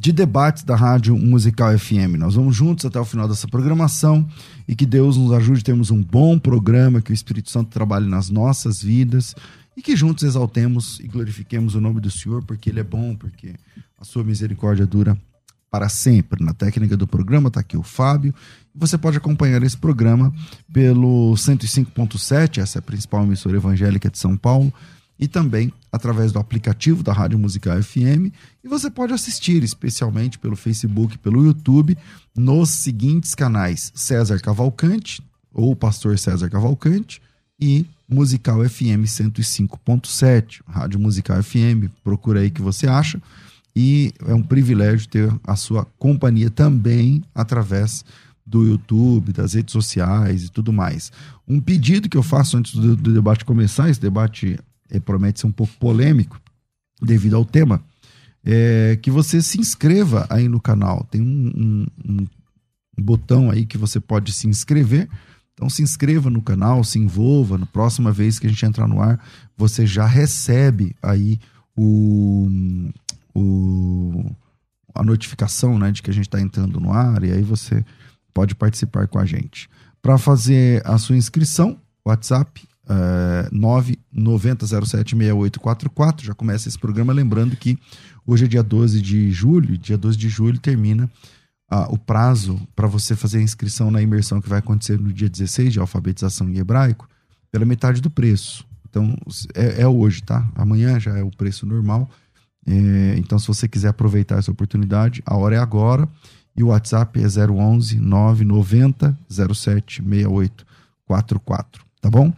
de debates da Rádio Musical FM. Nós vamos juntos até o final dessa programação e que Deus nos ajude a termos um bom programa, que o Espírito Santo trabalhe nas nossas vidas e que juntos exaltemos e glorifiquemos o nome do Senhor, porque Ele é bom, porque a sua misericórdia dura para sempre. Na técnica do programa está aqui o Fábio. Você pode acompanhar esse programa pelo 105.7, essa é a principal emissora evangélica de São Paulo e também através do aplicativo da Rádio Musical FM. E você pode assistir, especialmente pelo Facebook, pelo YouTube, nos seguintes canais: César Cavalcante, ou Pastor César Cavalcante, e Musical FM 105.7, Rádio Musical FM. Procura aí que você acha. E é um privilégio ter a sua companhia também através do YouTube, das redes sociais e tudo mais. Um pedido que eu faço antes do, do debate começar, esse debate promete ser um pouco polêmico devido ao tema, é que você se inscreva aí no canal. Tem um, um, um botão aí que você pode se inscrever. Então se inscreva no canal, se envolva. Na próxima vez que a gente entrar no ar, você já recebe aí o, o a notificação né, de que a gente está entrando no ar e aí você pode participar com a gente. Para fazer a sua inscrição, WhatsApp uh, 990076844. Já começa esse programa lembrando que hoje é dia 12 de julho, dia 12 de julho termina uh, o prazo para você fazer a inscrição na imersão que vai acontecer no dia 16 de alfabetização em hebraico, pela metade do preço. Então é, é hoje, tá? Amanhã já é o preço normal. É, então, se você quiser aproveitar essa oportunidade, a hora é agora. E o WhatsApp é 011 990 07 6844. Tá bom?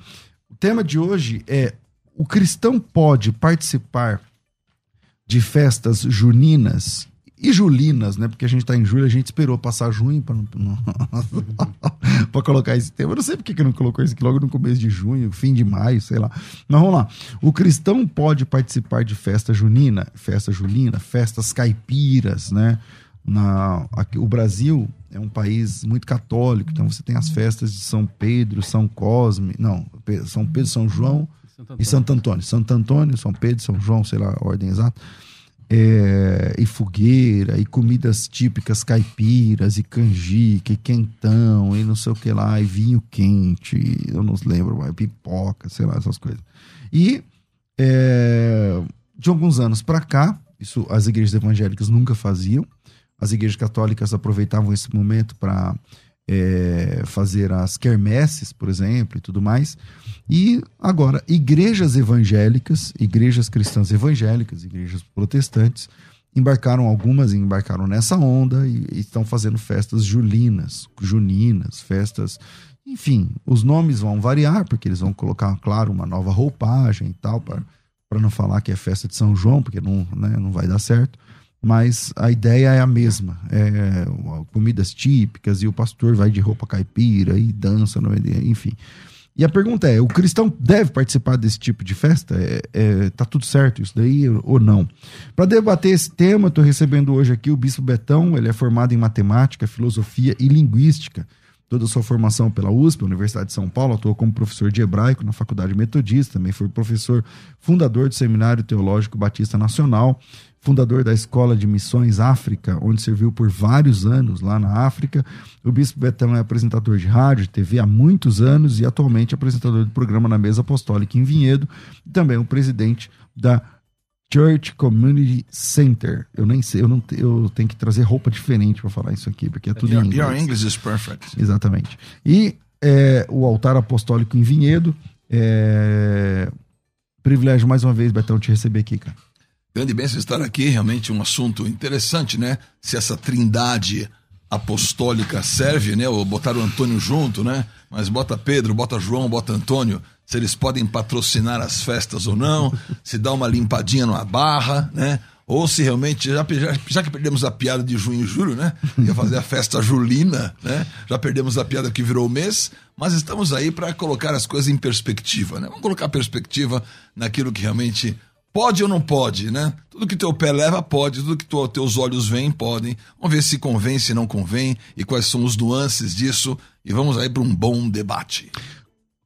Tema de hoje é: o cristão pode participar de festas juninas e julinas, né? Porque a gente tá em julho, a gente esperou passar junho para colocar esse tema. Eu não sei porque que não colocou isso aqui logo no começo de junho, fim de maio, sei lá. Mas vamos lá. O cristão pode participar de festa junina, festa julina, festas caipiras, né? Na, aqui, o Brasil é um país muito católico, então você tem as festas de São Pedro, São Cosme, não, São Pedro, São João Santo e Santo Antônio. Santo Antônio, São Pedro, São João, sei lá a ordem exata. É, e fogueira, e comidas típicas caipiras, e canjica, e quentão, e não sei o que lá, e vinho quente, eu não lembro, mais, pipoca, sei lá, essas coisas. E é, de alguns anos para cá, isso as igrejas evangélicas nunca faziam, as igrejas católicas aproveitavam esse momento para é, fazer as quermesses, por exemplo, e tudo mais. E agora, igrejas evangélicas, igrejas cristãs evangélicas, igrejas protestantes, embarcaram algumas, embarcaram nessa onda e, e estão fazendo festas julinas, juninas, festas. Enfim, os nomes vão variar, porque eles vão colocar, claro, uma nova roupagem e tal, para não falar que é festa de São João, porque não, né, não vai dar certo mas a ideia é a mesma. É, comidas típicas e o pastor vai de roupa caipira e dança, enfim. E a pergunta é: o cristão deve participar desse tipo de festa? É, é, tá tudo certo isso daí ou não? Para debater esse tema, estou recebendo hoje aqui o Bispo Betão. Ele é formado em matemática, filosofia e linguística. Toda a sua formação pela USP, Universidade de São Paulo, atuou como professor de hebraico na Faculdade Metodista, também foi professor fundador do Seminário Teológico Batista Nacional fundador da Escola de Missões África, onde serviu por vários anos lá na África. O Bispo Betão é apresentador de rádio, TV há muitos anos e atualmente apresentador do programa na Mesa Apostólica em Vinhedo e também o presidente da Church Community Center. Eu nem sei, eu não eu tenho que trazer roupa diferente para falar isso aqui, porque é tudo your, em inglês. Your English is perfect. Exatamente. E é, o altar apostólico em Vinhedo, é, Privilégio mais uma vez, Betão, te receber aqui, cara. Grande bênção estar aqui, realmente um assunto interessante, né? Se essa trindade apostólica serve, né? Ou botar o Antônio junto, né? Mas bota Pedro, bota João, bota Antônio, se eles podem patrocinar as festas ou não, se dá uma limpadinha numa barra, né? Ou se realmente, já, já, já que perdemos a piada de junho e julho, né? Ia fazer a festa julina, né? Já perdemos a piada que virou o mês, mas estamos aí para colocar as coisas em perspectiva, né? Vamos colocar perspectiva naquilo que realmente Pode ou não pode, né? Tudo que teu pé leva pode, tudo que tu, teus olhos veem podem. Vamos ver se convém, se não convém e quais são os nuances disso e vamos aí para um bom debate.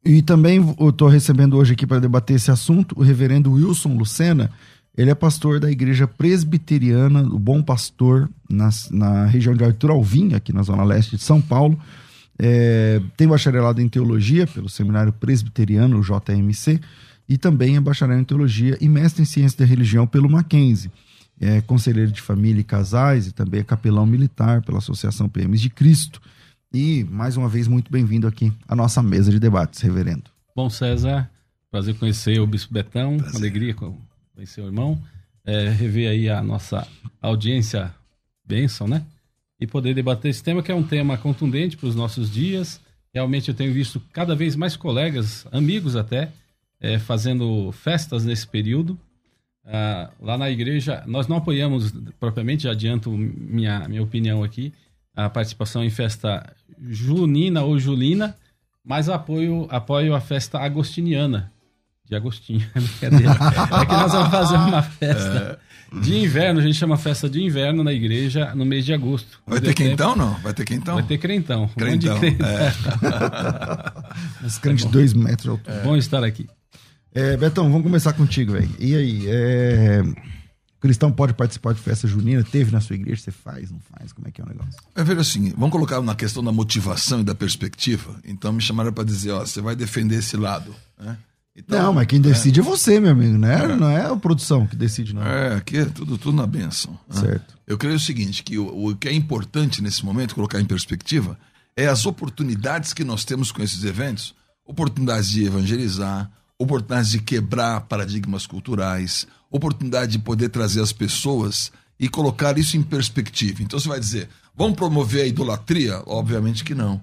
E também eu estou recebendo hoje aqui para debater esse assunto o reverendo Wilson Lucena. Ele é pastor da igreja presbiteriana, o Bom Pastor, na, na região de Arthur Alvim, aqui na zona leste de São Paulo. É, tem bacharelado em teologia pelo Seminário Presbiteriano, o JMC e também é bacharel em teologia e mestre em ciência da religião pelo Mackenzie. É conselheiro de família e casais e também é capelão militar pela Associação PMs de Cristo. E, mais uma vez, muito bem-vindo aqui à nossa mesa de debates, reverendo. Bom, César, prazer conhecer o Bispo Betão, prazer. alegria conhecer o irmão, é, rever aí a nossa audiência bênção, né? E poder debater esse tema que é um tema contundente para os nossos dias. Realmente eu tenho visto cada vez mais colegas, amigos até, é, fazendo festas nesse período. Ah, lá na igreja, nós não apoiamos propriamente, já adianto minha, minha opinião aqui, a participação em festa junina ou julina, mas apoio, apoio a festa agostiniana, de Agostinho. é que nós vamos fazer uma festa é. De inverno, a gente chama festa de inverno na igreja no mês de agosto. Vai ter quentão não? Vai ter quentão? Vai ter crentão. Crentão. crentão. É. Uns crentes de dois metros de altura. Bom estar aqui. É, Betão, vamos começar contigo, velho. E aí, é... o cristão pode participar de festa junina? Teve na sua igreja? Você faz, não faz? Como é que é o negócio? É ver assim, vamos colocar na questão da motivação e da perspectiva. Então me chamaram para dizer, ó, você vai defender esse lado, né? Então, não, mas quem decide é, é você, meu amigo, né? É. Não é a produção que decide, não. É, aqui é tudo, tudo na benção. Né? Certo. Né? Eu creio o seguinte, que o, o que é importante nesse momento, colocar em perspectiva, é as oportunidades que nós temos com esses eventos, oportunidades de evangelizar, oportunidade de quebrar paradigmas culturais, oportunidade de poder trazer as pessoas e colocar isso em perspectiva. Então você vai dizer, vamos promover a idolatria? Obviamente que não.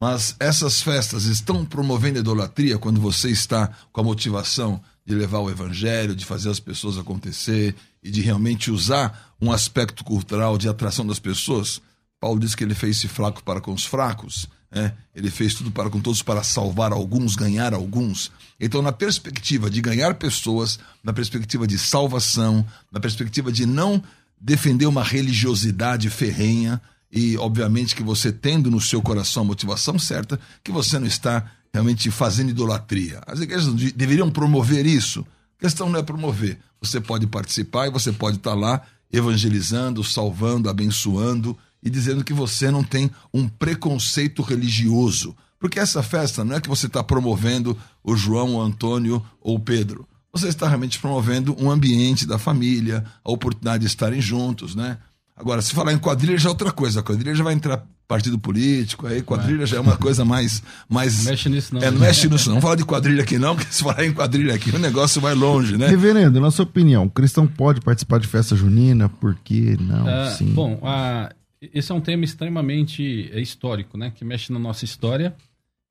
Mas essas festas estão promovendo idolatria quando você está com a motivação de levar o evangelho, de fazer as pessoas acontecer e de realmente usar um aspecto cultural de atração das pessoas? Paulo diz que ele fez-se fraco para com os fracos. É, ele fez tudo para com todos para salvar alguns, ganhar alguns. Então, na perspectiva de ganhar pessoas, na perspectiva de salvação, na perspectiva de não defender uma religiosidade ferrenha, e obviamente que você tendo no seu coração a motivação certa, que você não está realmente fazendo idolatria. As igrejas deveriam promover isso. A questão não é promover. Você pode participar e você pode estar lá evangelizando, salvando, abençoando e dizendo que você não tem um preconceito religioso. Porque essa festa não é que você está promovendo o João, o Antônio ou o Pedro. Você está realmente promovendo um ambiente da família, a oportunidade de estarem juntos, né? Agora, se falar em quadrilha já é outra coisa. A quadrilha já vai entrar partido político, aí quadrilha já é uma coisa mais. mais mexe nisso não. É, não mexe nisso não. Vamos falar de quadrilha aqui não, porque se falar em quadrilha aqui o negócio vai longe, né? Reverendo, na sua opinião, o cristão pode participar de festa junina? Por que não? Uh, sim. Bom, a esse é um tema extremamente é, histórico, né? Que mexe na nossa história.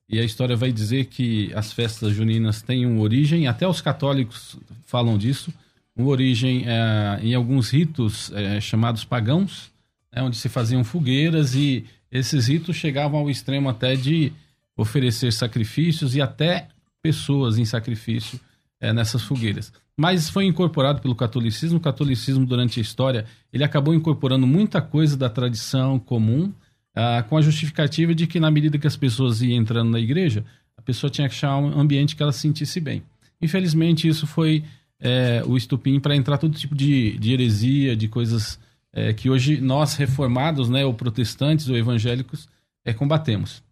E a história vai dizer que as festas juninas têm uma origem, até os católicos falam disso, uma origem é, em alguns ritos é, chamados pagãos, né, onde se faziam fogueiras e esses ritos chegavam ao extremo até de oferecer sacrifícios e até pessoas em sacrifício é, nessas fogueiras mas foi incorporado pelo catolicismo. O catolicismo, durante a história, ele acabou incorporando muita coisa da tradição comum, ah, com a justificativa de que, na medida que as pessoas iam entrando na igreja, a pessoa tinha que achar um ambiente que ela se sentisse bem. Infelizmente, isso foi é, o estupim para entrar todo tipo de, de heresia, de coisas é, que hoje nós, reformados, né, ou protestantes ou evangélicos, é, combatemos.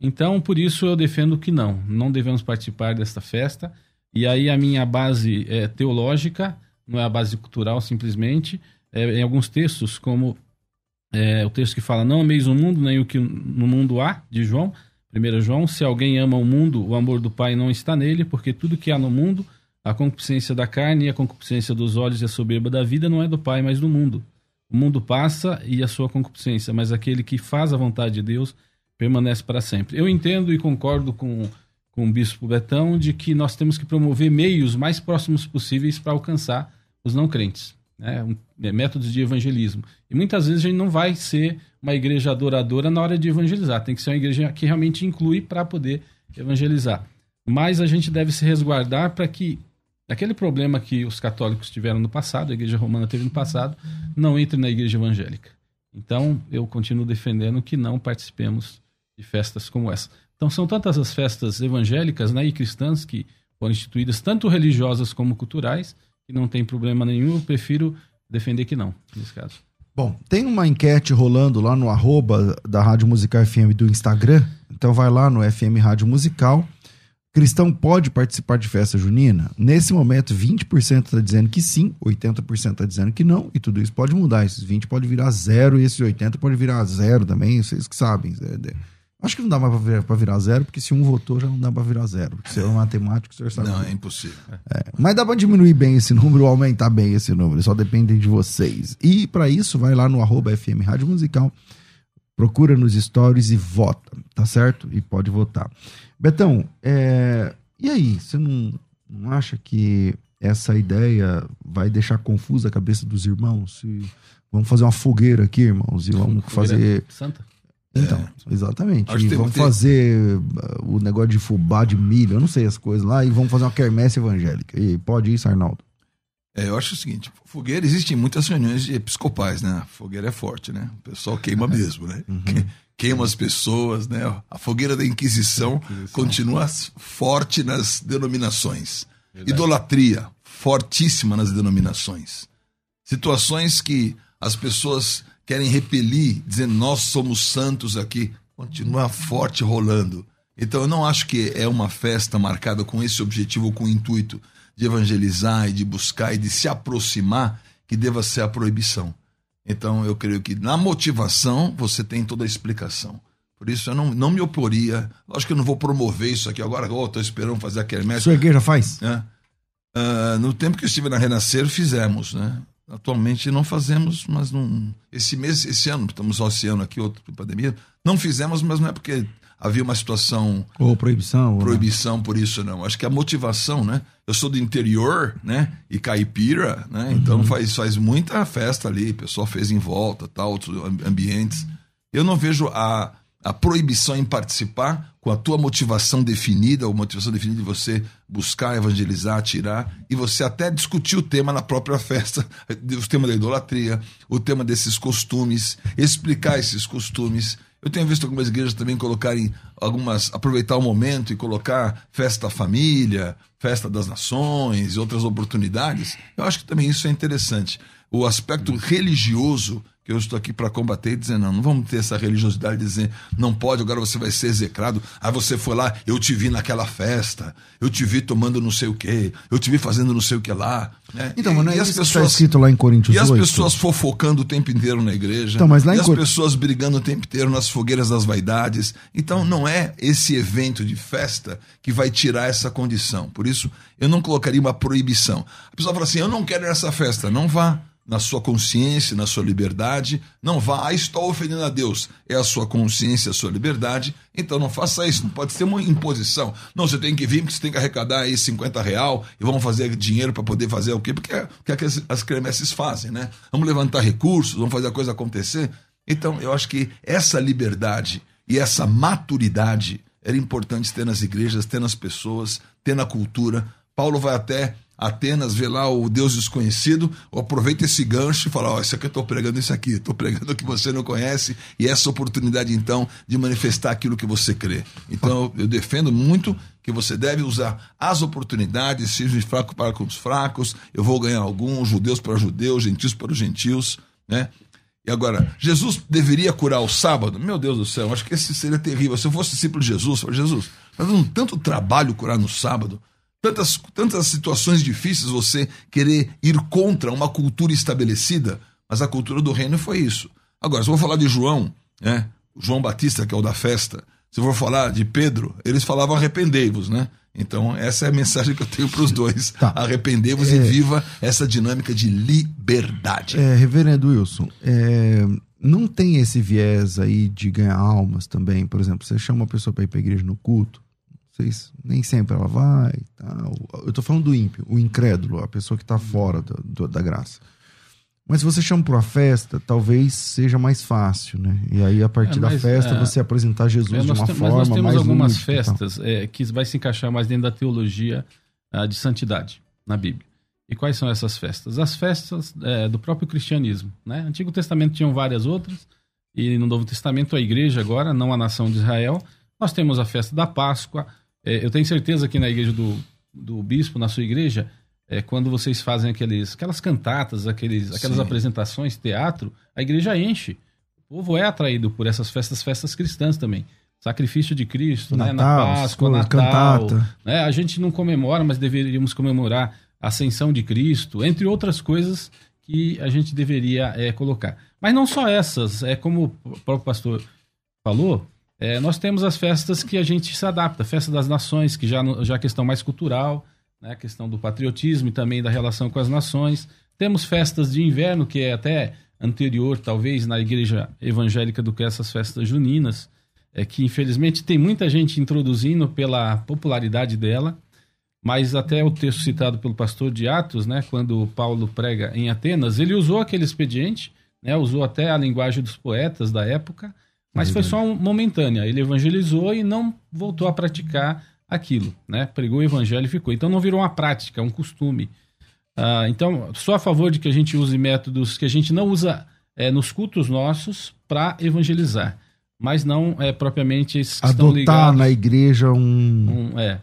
Então, por isso eu defendo que não, não devemos participar desta festa. E aí a minha base é teológica, não é a base cultural simplesmente. É, em alguns textos, como é, o texto que fala: Não ameis o mundo, nem o que no mundo há, de João. 1 João: Se alguém ama o mundo, o amor do Pai não está nele, porque tudo que há no mundo, A concupiscência da carne e a concupiscência dos olhos e a soberba da vida não é do Pai, mas do mundo. O mundo passa e a sua concupiscência, mas aquele que faz a vontade de Deus permanece para sempre. Eu entendo e concordo com, com o bispo Betão de que nós temos que promover meios mais próximos possíveis para alcançar os não crentes, né? Um, é, métodos de evangelismo. E muitas vezes a gente não vai ser uma igreja adoradora na hora de evangelizar, tem que ser uma igreja que realmente inclui para poder evangelizar. Mas a gente deve se resguardar para que aquele problema que os católicos tiveram no passado, a igreja romana teve no passado, não entre na igreja evangélica. Então, eu continuo defendendo que não participemos de festas como essa. Então, são tantas as festas evangélicas né, e cristãs que foram instituídas, tanto religiosas como culturais, que não tem problema nenhum. Eu prefiro defender que não, nesse caso. Bom, tem uma enquete rolando lá no arroba da Rádio Musical FM do Instagram. Então vai lá no FM Rádio Musical. Cristão pode participar de festa junina? Nesse momento, 20% está dizendo que sim, 80% está dizendo que não, e tudo isso pode mudar. Esses 20 pode virar zero e esses 80 pode virar zero também, vocês que sabem. É, Acho que não dá mais pra virar, virar zero, porque se um votou, já não dá pra virar zero. Porque se é matemático, o senhor sabe. Não, é impossível. É, mas dá pra diminuir bem esse número ou aumentar bem esse número. Só depende de vocês. E para isso, vai lá no arroba FM Rádio Musical, procura nos stories e vota, tá certo? E pode votar. Betão, é... e aí? Você não, não acha que essa ideia vai deixar confusa a cabeça dos irmãos? Se... Vamos fazer uma fogueira aqui, irmãos, e vamos fazer. Santa? Então, é. exatamente. E vamos fazer uh, o negócio de fubá de milho, eu não sei as coisas lá, e vamos fazer uma quermesse evangélica. E pode isso, Arnaldo? É, eu acho o seguinte, fogueira, existem muitas reuniões episcopais, né? A fogueira é forte, né? O pessoal queima mesmo, né? Uhum. Queima as pessoas, né? A fogueira da Inquisição, Inquisição. continua forte nas denominações. Verdade. Idolatria, fortíssima nas denominações. Situações que as pessoas querem repelir, dizendo nós somos santos aqui, continua forte rolando. Então eu não acho que é uma festa marcada com esse objetivo, com o intuito de evangelizar e de buscar e de se aproximar, que deva ser a proibição. Então eu creio que na motivação você tem toda a explicação. Por isso eu não, não me oporia. Lógico que eu não vou promover isso aqui agora, estou oh, esperando fazer a quermesse. Sua igreja faz? É. Uh, no tempo que eu estive na Renascer, fizemos, né? Atualmente não fazemos, mas não. Esse mês, esse ano, estamos só esse ano aqui, outro pandemia, não fizemos, mas não é porque havia uma situação. Ou proibição. Proibição por isso, não. Acho que a motivação, né? Eu sou do interior, né? E caipira, né? Uhum. Então faz, faz muita festa ali, o pessoal fez em volta, tal, outros ambientes. Eu não vejo a, a proibição em participar com a tua motivação definida, ou motivação definida de você buscar evangelizar, tirar, e você até discutir o tema na própria festa, o tema da idolatria, o tema desses costumes, explicar esses costumes. Eu tenho visto algumas igrejas também colocarem algumas, aproveitar o momento e colocar festa família, festa das nações e outras oportunidades. Eu acho que também isso é interessante. O aspecto religioso que eu estou aqui para combater e dizer, não, não vamos ter essa religiosidade de dizer, não pode, agora você vai ser execrado. Aí você foi lá, eu te vi naquela festa, eu te vi tomando não sei o quê, eu te vi fazendo não sei o que lá. Né? Então, mas não é e as pessoas, está escrito lá em Coríntios E as 8. pessoas fofocando o tempo inteiro na igreja. Então, mas lá e em as Cor... pessoas brigando o tempo inteiro nas fogueiras das vaidades. Então, não é esse evento de festa que vai tirar essa condição. Por isso, eu não colocaria uma proibição. A pessoa fala assim, eu não quero ir nessa festa. Não vá na sua consciência, na sua liberdade. Não vá, ah, estou ofendendo a Deus. É a sua consciência, a sua liberdade. Então não faça isso. Não pode ser uma imposição. Não, você tem que vir, porque você tem que arrecadar aí 50 real e vamos fazer dinheiro para poder fazer o quê? Porque é o que as, as cremeces fazem, né? Vamos levantar recursos, vamos fazer a coisa acontecer. Então eu acho que essa liberdade e essa maturidade era importante ter nas igrejas, ter nas pessoas, ter na cultura. Paulo vai até Atenas, vê lá o Deus desconhecido, aproveita esse gancho e fala: Ó, oh, isso aqui eu estou pregando isso aqui, estou pregando o que você não conhece, e essa oportunidade então de manifestar aquilo que você crê. Então eu defendo muito que você deve usar as oportunidades, seja fraco para com os fracos, eu vou ganhar alguns, judeus para judeus, gentios para os gentios, né? E agora, Jesus deveria curar o sábado? Meu Deus do céu, acho que esse seria terrível. Se eu fosse discípulo de Jesus, eu Jesus, está dando tanto trabalho curar no sábado tantas, tantas situações difíceis você querer ir contra uma cultura estabelecida, mas a cultura do reino foi isso. Agora, se eu vou falar de João, né? João Batista, que é o da festa, se eu for falar de Pedro, eles falavam arrependei-vos, né? Então, essa é a mensagem que eu tenho para os dois. Tá. Arrependemos É. e viva essa dinâmica de liberdade. É, reverendo Wilson, é, não tem esse viés aí de ganhar almas também? Por exemplo, você chama uma pessoa para ir para igreja no culto, vocês, nem sempre ela vai e tal. Eu tô falando do ímpio, o incrédulo, a pessoa que tá fora do- do- da graça. Mas se você chama para uma festa, talvez seja mais fácil, né? E aí, a partir É, da mas, festa, é, você apresentar Jesus É, de uma te- forma mas nós temos mais algumas tal. festas é, que vai se encaixar mais dentro da teologia ah, de santidade na Bíblia. E quais são essas festas? As festas é, do próprio cristianismo. Né? Antigo Testamento tinham várias outras, e no Novo Testamento a igreja agora, não a nação de Israel, nós temos a festa da Páscoa. É, eu tenho certeza que na igreja do, do bispo, na sua igreja, é, quando vocês fazem aqueles, aquelas cantatas, aqueles, aquelas Sim. apresentações, teatro, a igreja enche. O povo é atraído por essas festas, festas cristãs também. Sacrifício de Cristo, né? na Natal, Páscoa, coisas, Natal. cantata. Né? A gente não comemora, mas deveríamos comemorar a ascensão de Cristo, entre outras coisas que a gente deveria é, colocar. Mas não só essas, é como o próprio pastor falou, é, nós temos as festas que a gente se adapta, festa das nações, que já, já é questão mais cultural, né, questão do patriotismo e também da relação com as nações. Temos festas de inverno, que é até anterior, talvez, na igreja evangélica do que essas festas juninas, é que infelizmente tem muita gente introduzindo pela popularidade dela, mas até o texto citado pelo pastor de Atos, né, quando Paulo prega em Atenas, ele usou aquele expediente, né, usou até a linguagem dos poetas da época, mas foi só um momentânea. Ele evangelizou e não voltou a praticar aquilo, né? Pregou o evangelho e ficou. Então não virou uma prática, um costume. Ah, então, sou a favor de que a gente use métodos que a gente não usa eh, nos cultos nossos para evangelizar, mas não é propriamente esses que Adotar na igreja um. um- é,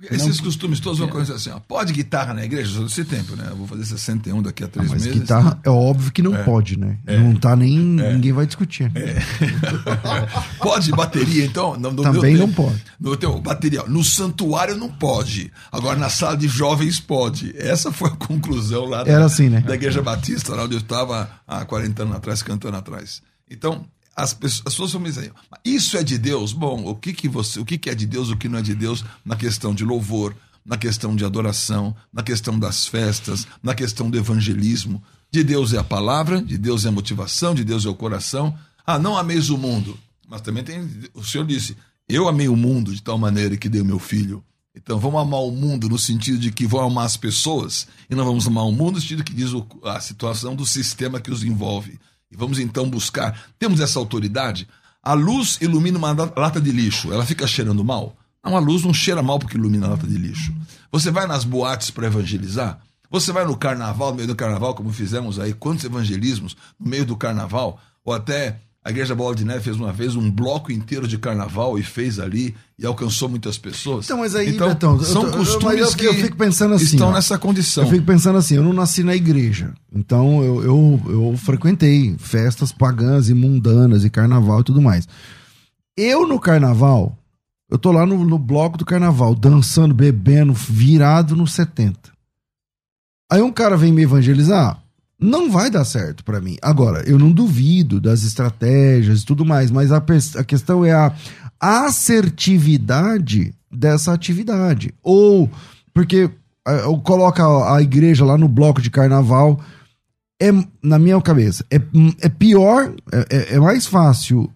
Esses costumes todos vão acontecer assim, ó. Pode guitarra na igreja? Só desse tempo, né? Eu vou fazer 61 daqui a Ah, três mas meses. guitarra é óbvio que não pode, né? Não tá nem. Ninguém vai discutir. Pode bateria, então? No, no Também não pode. No teu bateria, no santuário não pode. Agora na sala de jovens pode. Essa foi a conclusão lá da, Era assim, né? da Igreja Batista, lá onde eu estava há 40 anos atrás, cantando atrás. Então, as pessoas, as pessoas vão me dizer, "Mas isso é de Deus? Bom, o que, que você, o que, que é de Deus, o que não é de Deus na questão de louvor, na questão de adoração, na questão das festas, na questão do evangelismo. De Deus é a palavra, de Deus é a motivação, de Deus é o coração. Ah, não ameis o mundo. Mas também tem. O Senhor disse: Eu amei o mundo de tal maneira que dei o meu filho. Então vamos amar o mundo no sentido de que vamos amar as pessoas e não vamos amar o mundo no sentido que diz a situação do sistema que os envolve. E vamos então buscar. Temos essa autoridade. A luz ilumina uma la- lata de lixo. Ela fica cheirando mal? Não, a luz não cheira mal porque ilumina a lata de lixo. Você vai nas boates para evangelizar? Você vai no carnaval, no meio do carnaval, como fizemos aí, quantos evangelismos no meio do carnaval? Ou até a Igreja Bola de Neve fez uma vez um bloco inteiro de carnaval e fez ali e alcançou muitas pessoas. Então, mas aí, então, Betão, são eu- costumes eu- que eu fico pensando assim, estão ó. nessa condição. Eu fico pensando assim, eu não nasci na igreja. Então eu, eu, eu frequentei festas pagãs e mundanas e carnaval e tudo mais. Eu no carnaval, eu tô lá no, no bloco do carnaval, dançando, bebendo, virado no 70. Aí um cara vem me evangelizar, não vai dar certo pra mim. Agora, eu não duvido das estratégias e tudo mais, mas a, a questão é a assertividade dessa atividade. Ou, porque eu coloco a, igreja lá no bloco de carnaval, é, na minha cabeça, é, é pior, é, é- é mais fácil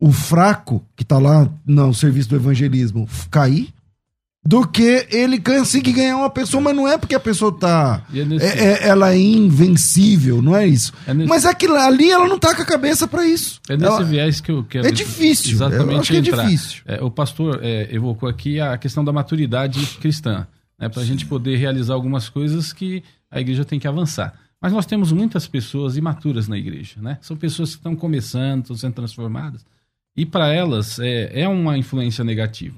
o fraco que tá lá no serviço do evangelismo cair do que ele conseguir ganhar uma pessoa, mas não é porque a pessoa tá. É nesse- é- é- ela é invencível, não é isso. É nesse- Mas é que ali ela não tá com a cabeça pra isso. É nesse Ela- viés que eu quero. É difícil, Exatamente. eu acho que é difícil. É, o pastor é, evocou aqui a questão da maturidade cristã, né, para a gente poder realizar algumas coisas que a igreja tem que avançar. Mas nós temos muitas pessoas imaturas na igreja, né? São pessoas que estão começando, estão sendo transformadas, e para elas é, é uma influência negativa,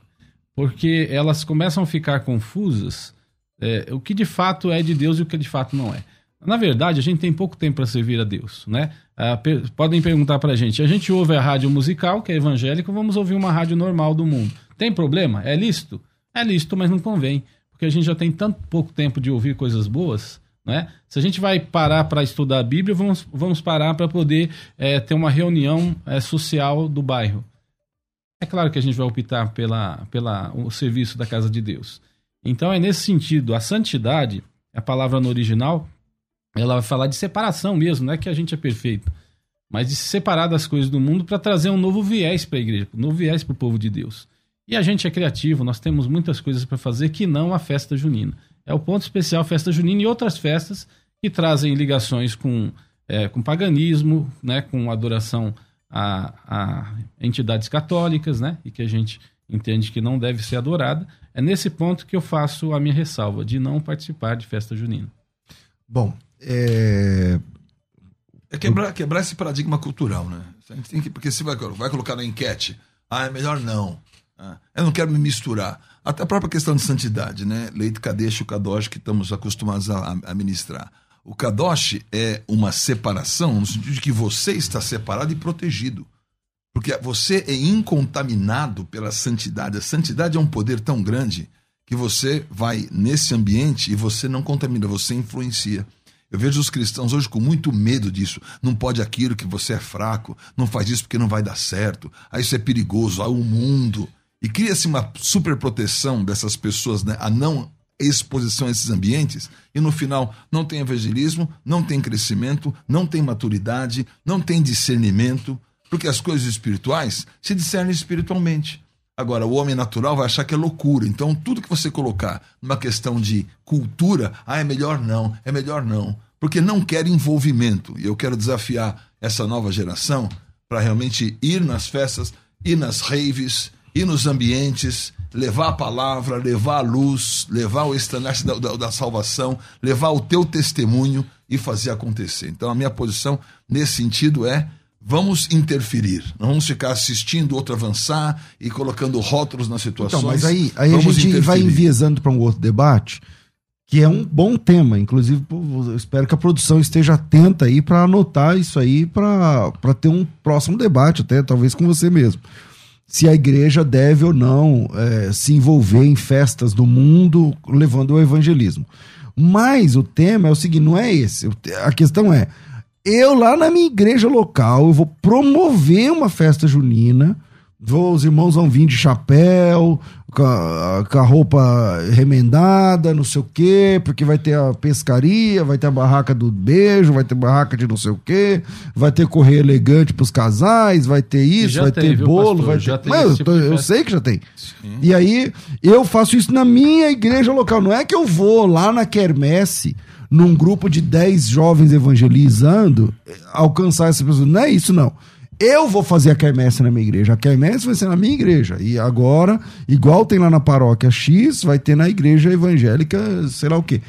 porque elas começam a ficar confusas é, o que de fato é de Deus e o que de fato não é. Na verdade, a gente tem pouco tempo para servir a Deus, né? Ah, pe- podem perguntar para a gente. A gente ouve a rádio musical, que é evangélica, vamos ouvir uma rádio normal do mundo. Tem problema? É lícito? É lícito, mas não convém, porque a gente já tem tanto pouco tempo de ouvir coisas boas, né? Se a gente vai parar para estudar a Bíblia, vamos, vamos parar para poder eh, ter uma reunião eh, social do bairro. É claro que a gente vai optar pela, pela o serviço da casa de Deus. Então é nesse sentido, a santidade, a palavra no original, ela vai falar de separação mesmo, não é que a gente é perfeito, mas de se separar das coisas do mundo para trazer um novo viés para a igreja, um novo viés para o povo de Deus. E a gente é criativo, nós temos muitas coisas para fazer que não a festa junina. É o ponto especial festa junina e outras festas que trazem ligações com, é, com paganismo, né, com adoração a, a entidades católicas, né, e que a gente entende que não deve ser adorada. É nesse ponto que eu faço a minha ressalva de não participar de festa junina. Bom, é... É quebrar, quebrar esse paradigma cultural, né? A gente tem que, porque se vai, vai colocar na enquete, ah, é melhor não. Ah, eu não quero me misturar. Até a própria questão de santidade, né? Leite Kadesh e o Kadosh que estamos acostumados a, a ministrar. O Kadosh é uma separação no sentido de que você está separado e protegido. Porque você é incontaminado pela santidade. A santidade é um poder tão grande que você vai nesse ambiente e você não contamina, você influencia. Eu vejo os cristãos hoje com muito medo disso. Não pode aquilo que você é fraco, não faz isso porque não vai dar certo. Aí isso é perigoso, aí o mundo. E cria-se uma superproteção dessas pessoas, né, a não exposição a esses ambientes, e no final não tem evangelismo, não tem crescimento, não tem maturidade, não tem discernimento, porque as coisas espirituais se discernem espiritualmente. Agora, o homem natural vai achar que é loucura. Então, tudo que você colocar numa questão de cultura, ah, é melhor não, é melhor não. Porque não quer envolvimento. E eu quero desafiar essa nova geração para realmente ir nas festas, ir nas raves, ir nos ambientes, levar a palavra, levar a luz, levar o estandarte da, da, da, salvação, levar o teu testemunho e fazer acontecer. Então, a minha posição nesse sentido é vamos interferir. Não vamos ficar assistindo outro avançar e colocando rótulos nas situações. Então, mas aí, aí a gente interferir. vai enviesando para um outro debate, que é um bom tema. Inclusive, eu espero que a produção esteja atenta aí para anotar isso aí para ter um próximo debate, até talvez com você mesmo. Se a igreja deve ou não é, se envolver em festas do mundo levando o evangelismo. Mas o tema é o seguinte: não é esse. A questão é eu lá na minha igreja local, eu vou promover uma festa junina. Vou, os irmãos vão vir de chapéu, com a, com a, roupa remendada, não sei o quê, porque vai ter a pescaria, vai ter a barraca do beijo, vai ter barraca de não sei o quê, vai ter correio elegante pros casais, vai ter isso, vai tem, ter bolo, pastor, vai ter. Mas eu, tipo eu sei que já tem. Sim. E aí, eu faço isso na minha igreja local. Não é que eu vou lá na quermesse num grupo de 10 jovens evangelizando, alcançar essa pessoa. Não é isso, não. Eu vou fazer a quermesse na minha igreja. A quermesse vai ser na minha igreja. E agora, igual tem lá na paróquia X, vai ter na igreja evangélica, sei lá o quê.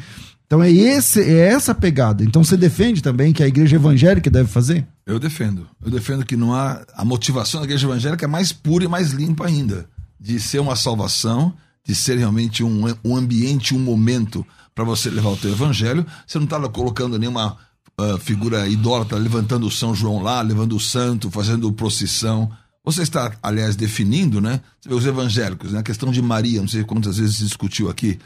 Então é, esse, é essa pegada. Então você defende também que a igreja evangélica deve fazer? Eu defendo. Eu defendo que não há. A motivação da igreja evangélica é mais pura e mais limpa ainda. De ser uma salvação, de ser realmente um, um ambiente, um momento para você levar o teu evangelho. Você não está colocando nenhuma uh, figura idólatra levantando o São João lá, levando o santo, fazendo procissão. Você está, aliás, definindo, né? Os evangélicos, né? A questão de Maria, não sei quantas vezes se discutiu aqui.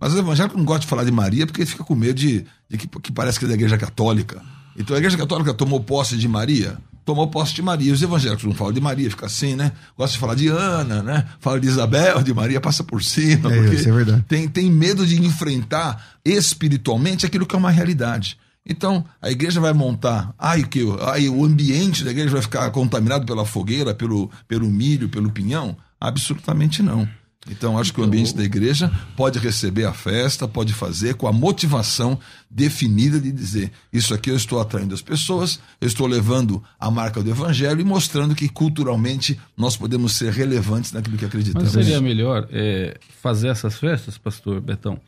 Mas os evangélicos não gostam de falar de Maria porque fica com medo de, de que, que parece que é da igreja católica. Então a igreja católica tomou posse de Maria tomou posse de Maria. Os evangélicos não falam de Maria, fica assim, né? Gosta de falar de Ana, né? Fala de Isabel, de Maria, passa por cima. É, porque isso é verdade. Tem, tem medo de enfrentar espiritualmente aquilo que é uma realidade. Então, a igreja vai montar. Ai, que, ai, o ambiente da igreja vai ficar contaminado pela fogueira, pelo, pelo milho, pelo pinhão? Absolutamente não. Então, acho que o ambiente da igreja pode receber a festa, pode fazer com a motivação definida de dizer: Isso aqui eu estou atraindo as pessoas, eu estou levando a marca do evangelho e mostrando que culturalmente nós podemos ser relevantes naquilo que acreditamos. Mas seria melhor é, fazer essas festas, pastor Betão,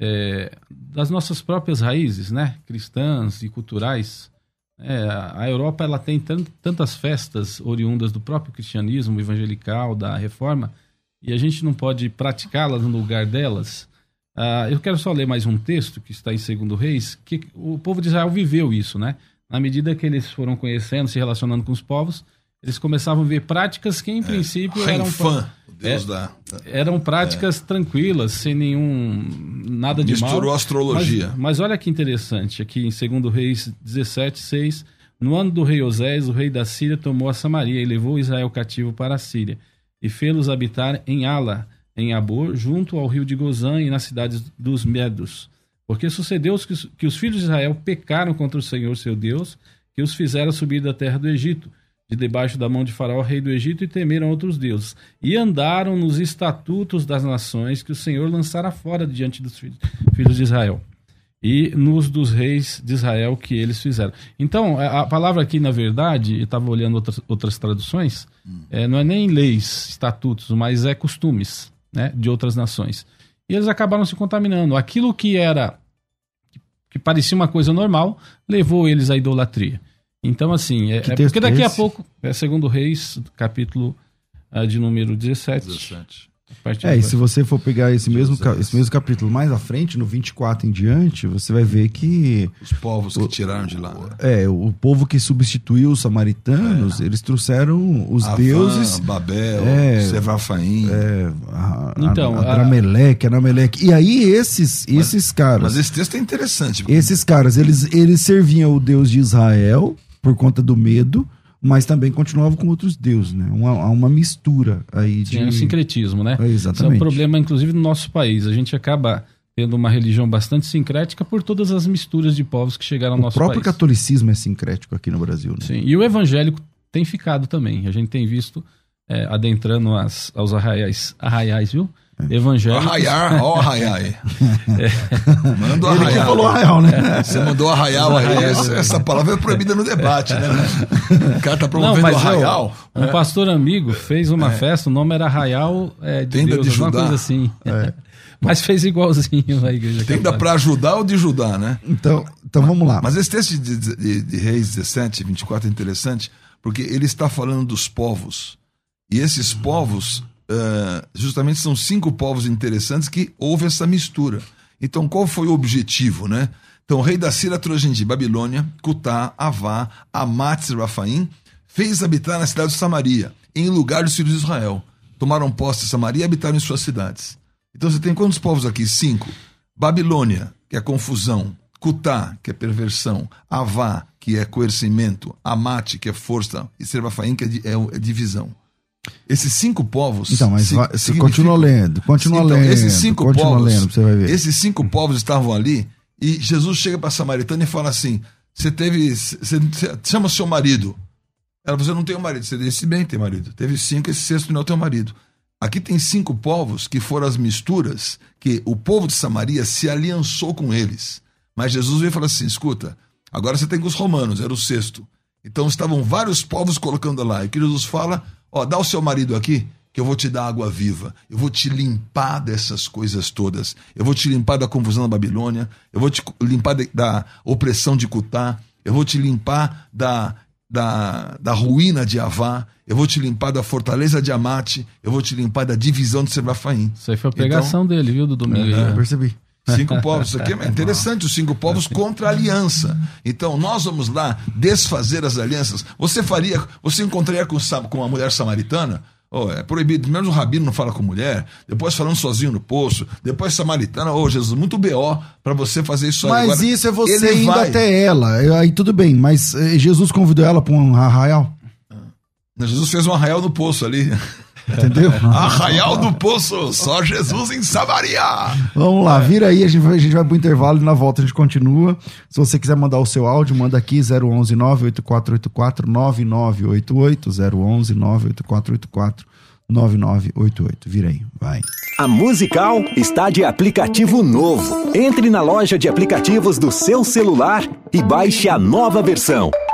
é, das nossas próprias raízes, né? Cristãs e culturais. É, a Europa ela tem tantas festas oriundas do próprio cristianismo evangelical, da reforma e a gente não pode praticá-las no lugar delas. Uh, eu quero só ler mais um texto que está em Segundo Reis, que o povo de Israel viveu isso, né? Na medida que eles foram conhecendo, se relacionando com os povos, eles começavam a ver práticas que, em é, princípio, eram, fã, Deus é, eram práticas é. tranquilas, sem nenhum nada de Misturou mal. Misturou astrologia. Mas, mas, olha que interessante, aqui em Segundo Reis 17, 6, no ano do rei Osés, o rei da Síria tomou a Samaria e levou Israel cativo para a Síria e fê-los habitar em Ala, em Abor, junto ao rio de Gozã e nas cidades dos Medos. Porque sucedeu que os, que os filhos de Israel pecaram contra o Senhor seu Deus, que os fizeram subir da terra do Egito, de debaixo da mão de Faraó, rei do Egito, e temeram outros deuses. E andaram nos estatutos das nações que o Senhor lançara fora diante dos filhos, filhos de Israel e nos dos reis de Israel que eles fizeram. Então, a palavra aqui, na verdade, eu estava olhando outras, outras traduções, hum. é, não é nem leis, estatutos, mas é costumes né, de outras nações. E eles acabaram se contaminando. Aquilo que era, que parecia uma coisa normal, levou eles à idolatria. Então, assim, é, é porque daqui é a pouco, é segundo Reis, capítulo uh, de número 17. 17. É, e se você for pegar esse mesmo, esse mesmo capítulo mais à frente, no 24 em diante, você vai ver que. Os povos o, que tiraram de lá. Né? É, o povo que substituiu os samaritanos, é. eles trouxeram os Avã, deuses. Babel, é, Sevafaim. É, a, então, a, a, Anameleque. E aí, esses, esses mas, caras. Mas esse texto é interessante. Porque... Esses caras, eles, eles serviam o Deus de Israel por conta do medo mas também continuava com outros deuses, né? Uma, uma mistura aí de... Sim, um sincretismo, né? É, exatamente. Isso é um problema, inclusive, no nosso país. A gente acaba tendo uma religião bastante sincrética por todas as misturas de povos que chegaram ao o nosso país. O próprio catolicismo é sincrético aqui no Brasil, né? Sim, e o evangélico tem ficado também. A gente tem visto é, adentrando as, aos arraiais, arraiais, viu? Evangélicos. Arraiar, ó arraiar aí. É. Manda o arraiar. Ele que falou arraial, né? Você mandou arraial aí. Essa, essa, palavra é proibida no debate, né? O cara tá promovendo Não, arraial. Eu, um é. pastor amigo fez uma é. festa, o nome era Arraial é, de Tenda Deus, de uma coisa assim. É. Mas fez igualzinho a igreja. Tenda para ajudar ou de ajudar, né? Então, então vamos lá. Mas esse texto de, de, de Reis 17, 24 é interessante, porque ele está falando dos povos. E esses povos uh, justamente são cinco povos interessantes que houve essa mistura. Então, qual foi o objetivo, né? Então, o rei da Síria trouxe de Babilônia, Cutá, Avá, Amat e Rafaim, fez habitar na cidade de Samaria, em lugar dos filhos de Israel. Tomaram posse de Samaria e habitaram em suas cidades. Então, você tem quantos povos aqui? Cinco. Babilônia, que é confusão. Cutá, que é perversão. Avá, que é coercimento. Amate, que é força. E Servafaim, que é, é, é divisão. Esses cinco povos. Então, mas vai, continua lendo, continua então, lendo. Esses cinco povos, lendo, você vai ver. Esses cinco povos estavam ali e Jesus chega para a samaritana e fala assim: Você teve. Você, você chama seu marido. Ela você não tem um marido. Você disse bem ter marido. Teve cinco, esse sexto não é o teu marido. Aqui tem cinco povos que foram as misturas que o povo de Samaria se aliançou com eles. Mas Jesus veio e falou assim: escuta, agora você tem com os romanos, era o sexto. Então estavam vários povos colocando lá. E o que Jesus fala? Ó, dá o seu marido aqui, que eu vou te dar água viva. Eu vou te limpar dessas coisas todas. Eu vou te limpar da confusão da Babilônia. Eu vou te limpar de, da opressão de Cutá. Eu vou te limpar da, da, da ruína de Avá. Eu vou te limpar da fortaleza de Amate. Eu vou te limpar da divisão de Sebafaim. Isso aí foi a pregação então, dele, viu, do domingo. É, eu percebi. Cinco povos, isso aqui é interessante, os cinco povos contra a aliança. Então, nós vamos lá desfazer as alianças. Você faria, você encontraria com, com a mulher samaritana? Oh, é proibido. Primeiro o rabino não fala com mulher, depois falando sozinho no poço, depois samaritana. Ô, oh, Jesus, muito BO para você fazer isso aí. Mas isso é você indo vai. até ela. Aí tudo bem, mas eh, Jesus convidou ela para um arraial? Jesus fez um arraial no poço ali. Entendeu? Arraial do Poço, só Jesus em Samaria. Vamos lá, vira aí, a gente vai, a gente vai pro intervalo e na volta a gente continua. Se você quiser mandar o seu áudio, manda aqui 011 98484 9988 011 98484 9988. Vira aí, vai. A Musical está de aplicativo novo. Entre na loja de aplicativos do seu celular e baixe a nova versão.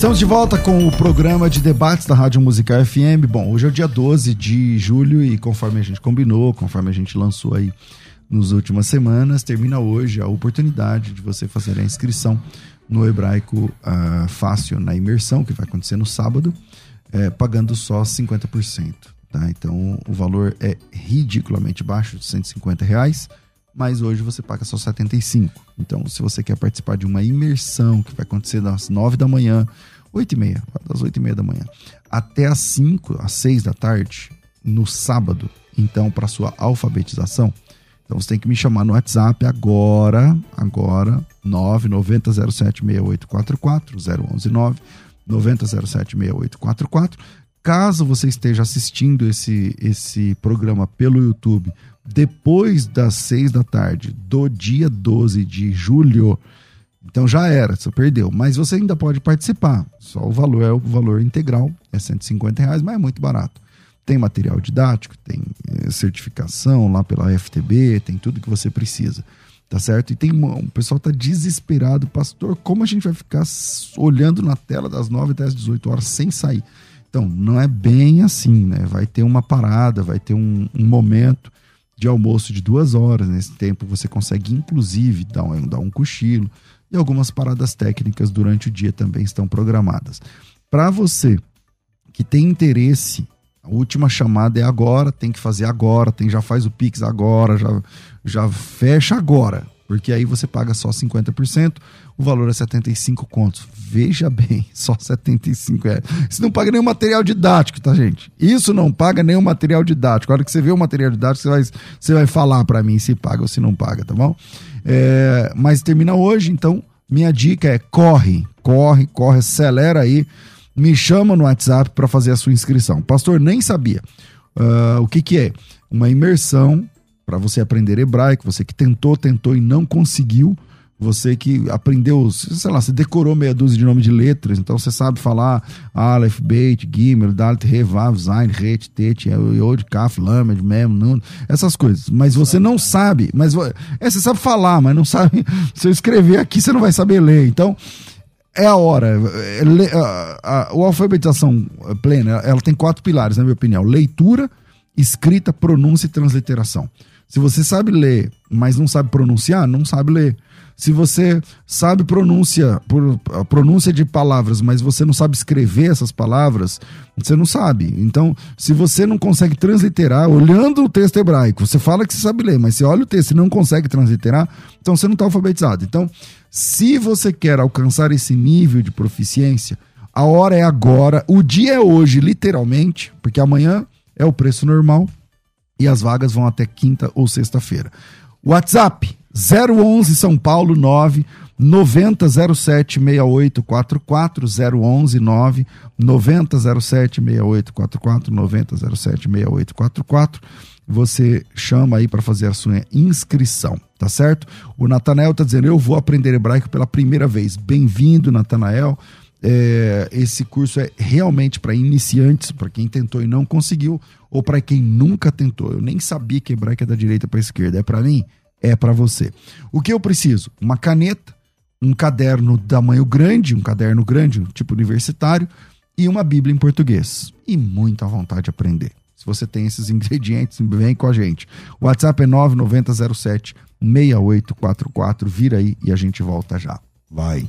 Estamos de volta com o programa de debates da Rádio Musical FM. Bom, hoje é o dia 12 de julho e conforme a gente combinou, conforme a gente lançou aí nas últimas semanas, termina hoje a oportunidade de você fazer a inscrição no hebraico uh, fácil na imersão, que vai acontecer no sábado. é, pagando só 50%. Tá? Então o valor é ridiculamente baixo, de 150 reais, mas hoje você paga só 75. Então, se você quer participar de uma imersão que vai acontecer das 9 da manhã, 8 e meia, das 8 e meia da manhã, até as 5, às 6 da tarde, no sábado, então, para sua alfabetização, então você tem que me chamar no WhatsApp agora, agora, 990076844, 0119 90076844. Caso você esteja assistindo esse, esse programa pelo YouTube depois das 6 da tarde do dia 12 de julho, então já era, você perdeu. Mas você ainda pode participar. Só o valor é o valor integral, é 150 reais, mas é muito barato. Tem material didático, tem eh, certificação lá pela FTB, tem tudo que você precisa. Tá certo? E tem o pessoal tá desesperado, pastor, como a gente vai ficar olhando na tela das 9 até as 18 horas sem sair? Então, não é bem assim, né? Vai ter uma parada, vai ter um, um momento de almoço de duas horas. Nesse tempo você consegue, inclusive, dar um, dar um cochilo. E algumas paradas técnicas durante o dia também estão programadas. Para você que tem interesse a última chamada é agora, tem que fazer agora, tem já faz o Pix agora, já, já fecha agora, porque aí você paga só 50%, o valor é 75 contos. Veja bem, só 75 é. Isso não paga nenhum material didático, tá, gente? Isso não paga nenhum material didático. A hora que você vê o material didático, você vai, você vai falar para mim se paga ou se não paga, tá bom? É, mas termina hoje, então minha dica é corre, corre, corre, acelera aí me chama no WhatsApp para fazer a sua inscrição. Pastor, nem sabia. Uh, o que, que é? Uma imersão para você aprender hebraico, você que tentou, tentou e não conseguiu, você que aprendeu, sei lá, você decorou meia dúzia de nome de letras, então você sabe falar Aleph, Beit, Gimel, Dalet, Revav, Zain, Het, Tet, Yod, Kaf, Lamed, Mem, Nun, essas coisas. Mas você não sabe, mas é, você sabe falar, mas não sabe, se eu escrever aqui você não vai saber ler. Então, é a hora. A, a, alfabetização plena, ela tem quatro pilares, na minha opinião: leitura, escrita, pronúncia e transliteração. Se você sabe ler, mas não sabe pronunciar, não sabe ler. Se você sabe pronúncia, a pronúncia de palavras, mas você não sabe escrever essas palavras, você não sabe. Então, se você não consegue transliterar, olhando o texto hebraico, você fala que você sabe ler, mas você olha o texto e não consegue transliterar, então você não está alfabetizado. Então, se você quer alcançar esse nível de proficiência, a hora é agora, o dia é hoje, literalmente, porque amanhã é o preço normal e as vagas vão até quinta ou sexta-feira. WhatsApp 011 São Paulo 9 9007 6844 011 9 9007 6844 9007 6844 você chama aí para fazer a sua inscrição, tá certo? O Natanael tá dizendo: Eu vou aprender hebraico pela primeira vez. Bem-vindo, Natanael. É, esse curso é realmente para iniciantes, para quem tentou e não conseguiu, ou para quem nunca tentou. Eu nem sabia que é da direita para esquerda. É para mim? é para você. O que eu preciso? Uma caneta, um caderno tamanho grande, um caderno grande, tipo universitário, e uma Bíblia em português. E muita vontade de aprender. Se você tem esses ingredientes, vem com a gente. O WhatsApp é 9907 6844. Vira aí e a gente volta já. Vai.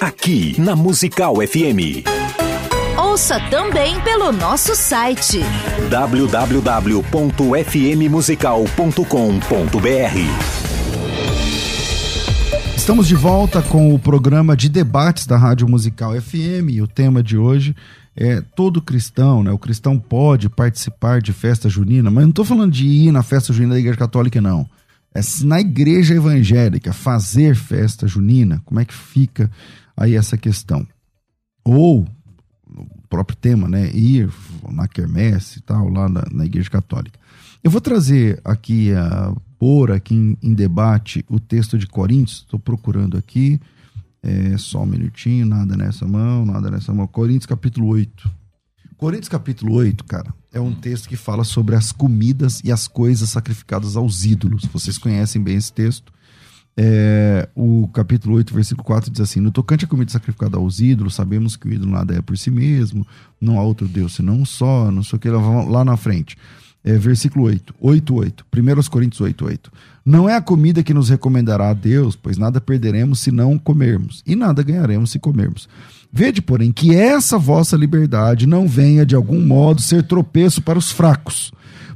aqui na Musical FM. Ouça também pelo nosso site www.fmmusical.com.br. Estamos de volta com o programa de debates da Rádio Musical FM e o tema de hoje é todo cristão, né? O cristão pode participar de festa junina, mas não estou falando de ir na festa junina da Igreja Católica, não. É na igreja evangélica fazer festa junina, como é que fica aí essa questão. Ou, o próprio tema, né? Ir na quermesse e tal, lá na, na Igreja Católica. Eu vou trazer aqui, a, pôr aqui em, em debate o texto de Coríntios, estou procurando aqui, é, só um minutinho, nada nessa mão, nada nessa mão. Coríntios capítulo 8. Coríntios capítulo 8, cara, é um texto que fala sobre as comidas e as coisas sacrificadas aos ídolos. Vocês conhecem bem esse texto. É, o capítulo 8, versículo 4 diz assim: No tocante à comida sacrificada aos ídolos, sabemos que o ídolo nada é por si mesmo, não há outro Deus senão um só, não sei o que, lá na frente. É, versículo 8, 8, 8, 1 Coríntios 8, 8. Não é a comida que nos recomendará a Deus, pois nada perderemos se não comermos, e nada ganharemos se comermos. Vede, porém, que essa vossa liberdade não venha de algum modo ser tropeço para os fracos.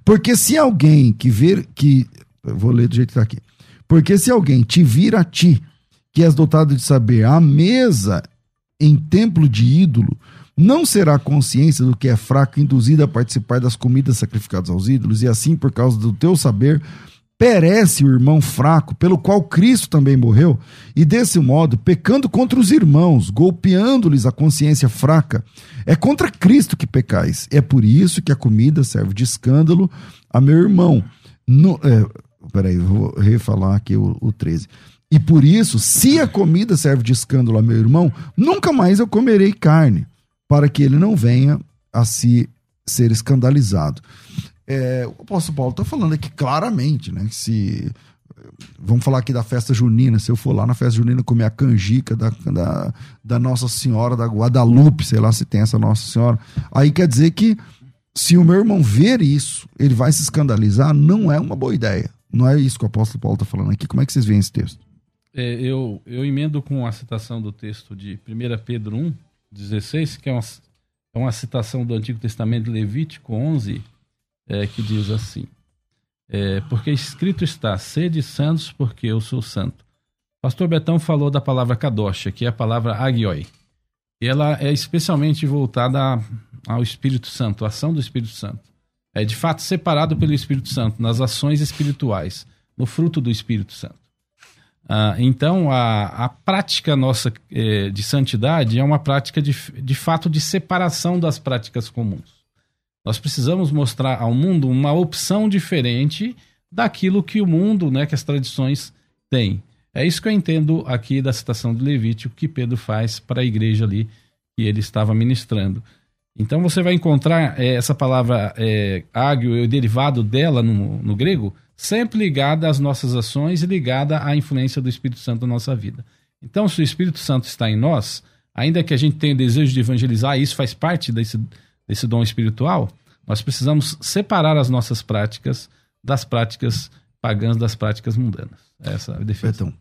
Porque se alguém que ver que vou ler do jeito que está aqui. Porque se alguém te vir a ti, que és dotado de saber, a mesa em templo de ídolo, não será consciência do que é fraco induzido a participar das comidas sacrificadas aos ídolos, e assim, por causa do teu saber, perece o irmão fraco, pelo qual Cristo também morreu, e desse modo, pecando contra os irmãos, golpeando-lhes a consciência fraca, é contra Cristo que pecais. É por isso que a comida serve de escândalo a meu irmão. No, é, peraí, vou refalar aqui o, o 13. E por isso, se a comida serve de escândalo a meu irmão, nunca mais eu comerei carne, para que ele não venha a se ser escandalizado. É, o apóstolo Paulo está falando aqui claramente, né? Se vamos falar aqui da festa junina, se eu for lá na festa junina comer a canjica da, da, da Nossa Senhora da Guadalupe, sei lá se tem essa Nossa Senhora, aí quer dizer que se o meu irmão ver isso, ele vai se escandalizar, não é uma boa ideia. Não é isso que o apóstolo Paulo está falando aqui. Como é que vocês veem esse texto? É, eu, eu emendo com a citação do texto de 1 Pedro 1, 16, que é uma, é uma citação do Antigo Testamento Levítico 11, é, que diz assim: é, Porque escrito está, sede santos, porque eu sou santo. Pastor Betão falou da palavra kadosha, que é a palavra agioi. E ela é especialmente voltada ao Espírito Santo, a ação do Espírito Santo. É de fato separado pelo Espírito Santo nas ações espirituais, no fruto do Espírito Santo. Ah, então, a, a prática nossa eh, de santidade é uma prática de, de fato de separação das práticas comuns. Nós precisamos mostrar ao mundo uma opção diferente daquilo que o mundo, né, que as tradições têm. É isso que eu entendo aqui da citação do Levítico que Pedro faz para a igreja ali que ele estava ministrando. Então você vai encontrar é, essa palavra é, ágio, o derivado dela no, no grego, sempre ligada às nossas ações e ligada à influência do Espírito Santo na nossa vida. Então, se o Espírito Santo está em nós, ainda que a gente tenha desejo de evangelizar, isso faz parte desse, desse dom espiritual, nós precisamos separar as nossas práticas das práticas pagãs das práticas mundanas. Essa é a defesa. Então,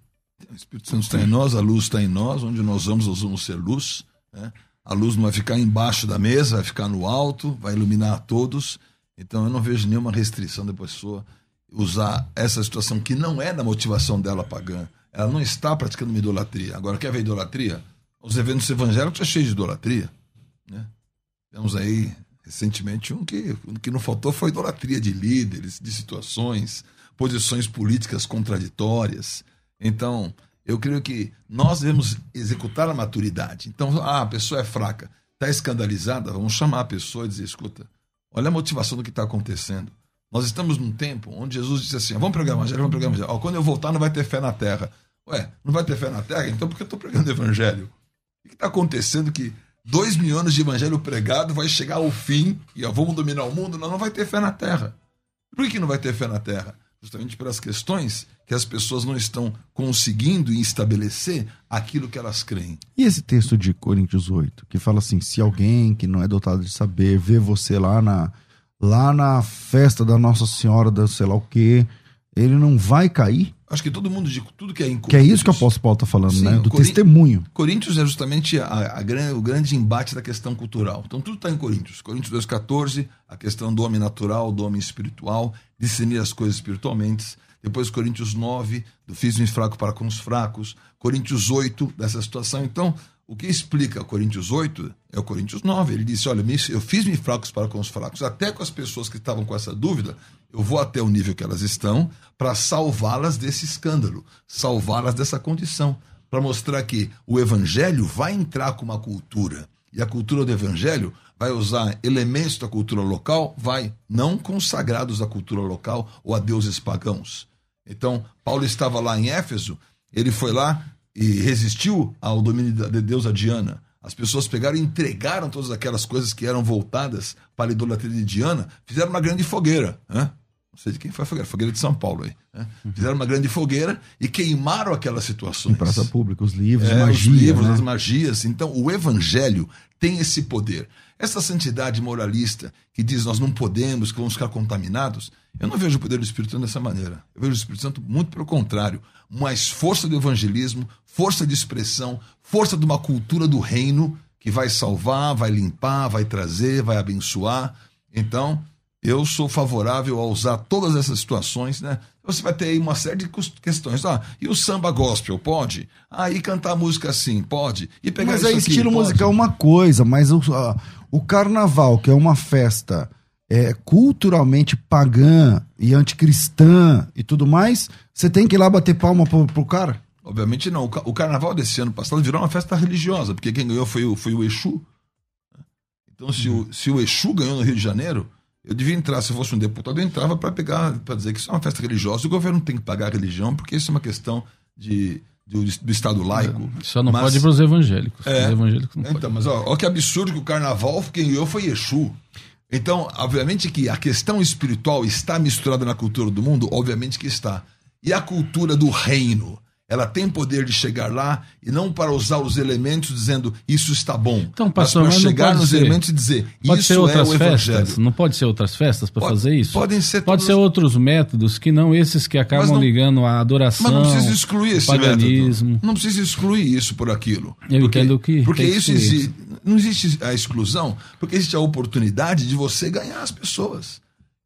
o Espírito Santo está em nós, a luz está em nós, onde nós vamos, nós vamos ser luz. Né? A luz não vai ficar embaixo da mesa, vai ficar no alto, vai iluminar a todos. Então eu não vejo nenhuma restrição da pessoa usar essa situação que não é da motivação dela pagã. Ela não está praticando uma idolatria. Agora, quer ver idolatria? Os eventos evangélicos são cheios de idolatria. Né? Temos aí recentemente um que, um que não faltou foi idolatria de líderes, de situações, posições políticas contraditórias. Então, eu creio que nós devemos executar a maturidade. Então, ah, a pessoa é fraca, está escandalizada, vamos chamar a pessoa e dizer: escuta, olha a motivação do que está acontecendo. Nós estamos num tempo onde Jesus disse assim: vamos pregar o evangelho, vamos pregar o evangelho. Quando eu voltar, não vai ter fé na terra. Ué, não vai ter fé na terra? Então por que eu estou pregando o evangelho? O que está acontecendo que dois mil anos de evangelho pregado vai chegar ao fim e vamos dominar o mundo? Não, não vai ter fé na terra. Por que não vai ter fé na terra? Justamente pelas questões que as pessoas não estão conseguindo estabelecer aquilo que elas creem. E esse texto de Coríntios 8, que fala assim: se alguém que não é dotado de saber vê você lá na, lá na festa da Nossa Senhora, da sei lá o quê, ele não vai cair? Acho que todo mundo de tudo que é em Que é isso que o apóstolo Paulo está falando, Sim, né? Do testemunho. Coríntios é justamente a, a, a, o grande embate da questão cultural. Então tudo está em Coríntios. Coríntios 2,14, a questão do homem natural, do homem espiritual, discernir as coisas espiritualmente. Depois Coríntios 9, do fiz-me fraco para com os fracos. Coríntios 8, dessa situação. Então, o que explica Coríntios 8 é o Coríntios 9. Ele disse: Olha, eu fiz-me fracos para com os fracos, até com as pessoas que estavam com essa dúvida, eu vou até o nível que elas estão para salvá-las desse escândalo, salvá-las dessa condição, para mostrar que o evangelho vai entrar com uma cultura. E a cultura do evangelho vai usar elementos da cultura local, vai não consagrados à cultura local ou a deuses pagãos. Então, Paulo estava lá em Éfeso, ele foi lá e resistiu ao domínio de deusa Diana. As pessoas pegaram e entregaram todas aquelas coisas que eram voltadas para a idolatria de Diana, fizeram uma grande fogueira. Né? Não sei de quem foi a fogueira, fogueira de São Paulo aí. Né? Fizeram uma grande fogueira e queimaram aquelas situações. Em praça pública, os livros, É, magia, os livros, né? as magias. Então, o evangelho tem esse poder. Essa santidade moralista que diz nós não podemos, que vamos ficar contaminados, eu não vejo o poder do Espírito Santo dessa maneira. Eu vejo o Espírito Santo muito pelo contrário. Mais força do evangelismo, força de expressão, força de uma cultura do reino que vai salvar, vai limpar, vai trazer, vai abençoar. Então, eu sou favorável a usar todas essas situações, né? Você vai ter aí uma série de questões. Ah, e o samba gospel, pode? Ah, e cantar música assim, pode? E pegar Mas isso é aqui, estilo pode? musical uma coisa, mas o, a- o carnaval, que é uma festa é, culturalmente pagã e anticristã e tudo mais, você tem que ir lá bater palma pro, pro cara? Obviamente não. O ca- O carnaval desse ano passado virou uma festa religiosa, porque quem ganhou foi o, foi o Exu. Então, se, o, se o Exu ganhou no Rio de Janeiro, eu devia entrar, se eu fosse um deputado, eu entrava para pegar, para dizer que isso é uma festa religiosa. O governo tem que pagar a religião, porque isso é uma questão de, do, do Estado laico. Só não Mas- pode para os evangélicos. É. Os evangélicos não Então, podem. mas ó que absurdo que o carnaval quem ganhou foi Exu. Então, obviamente que a questão espiritual está misturada na cultura do mundo, obviamente que está. E a cultura do reino, ela tem poder de chegar lá e não para usar os elementos dizendo isso está bom. Então, pastor, mas para chegar nos ser. elementos e dizer Pode isso ser é outras o festas? evangelho. Não pode ser outras festas para fazer isso? podem ser Pode todas- ser outros métodos que não esses que acabam não- ligando à adoração. Mas não precisa excluir esse paganismo. método. Não precisa excluir isso por aquilo. Eu entendo que Porque isso existe. Não existe a exclusão, porque existe a oportunidade de você ganhar as pessoas.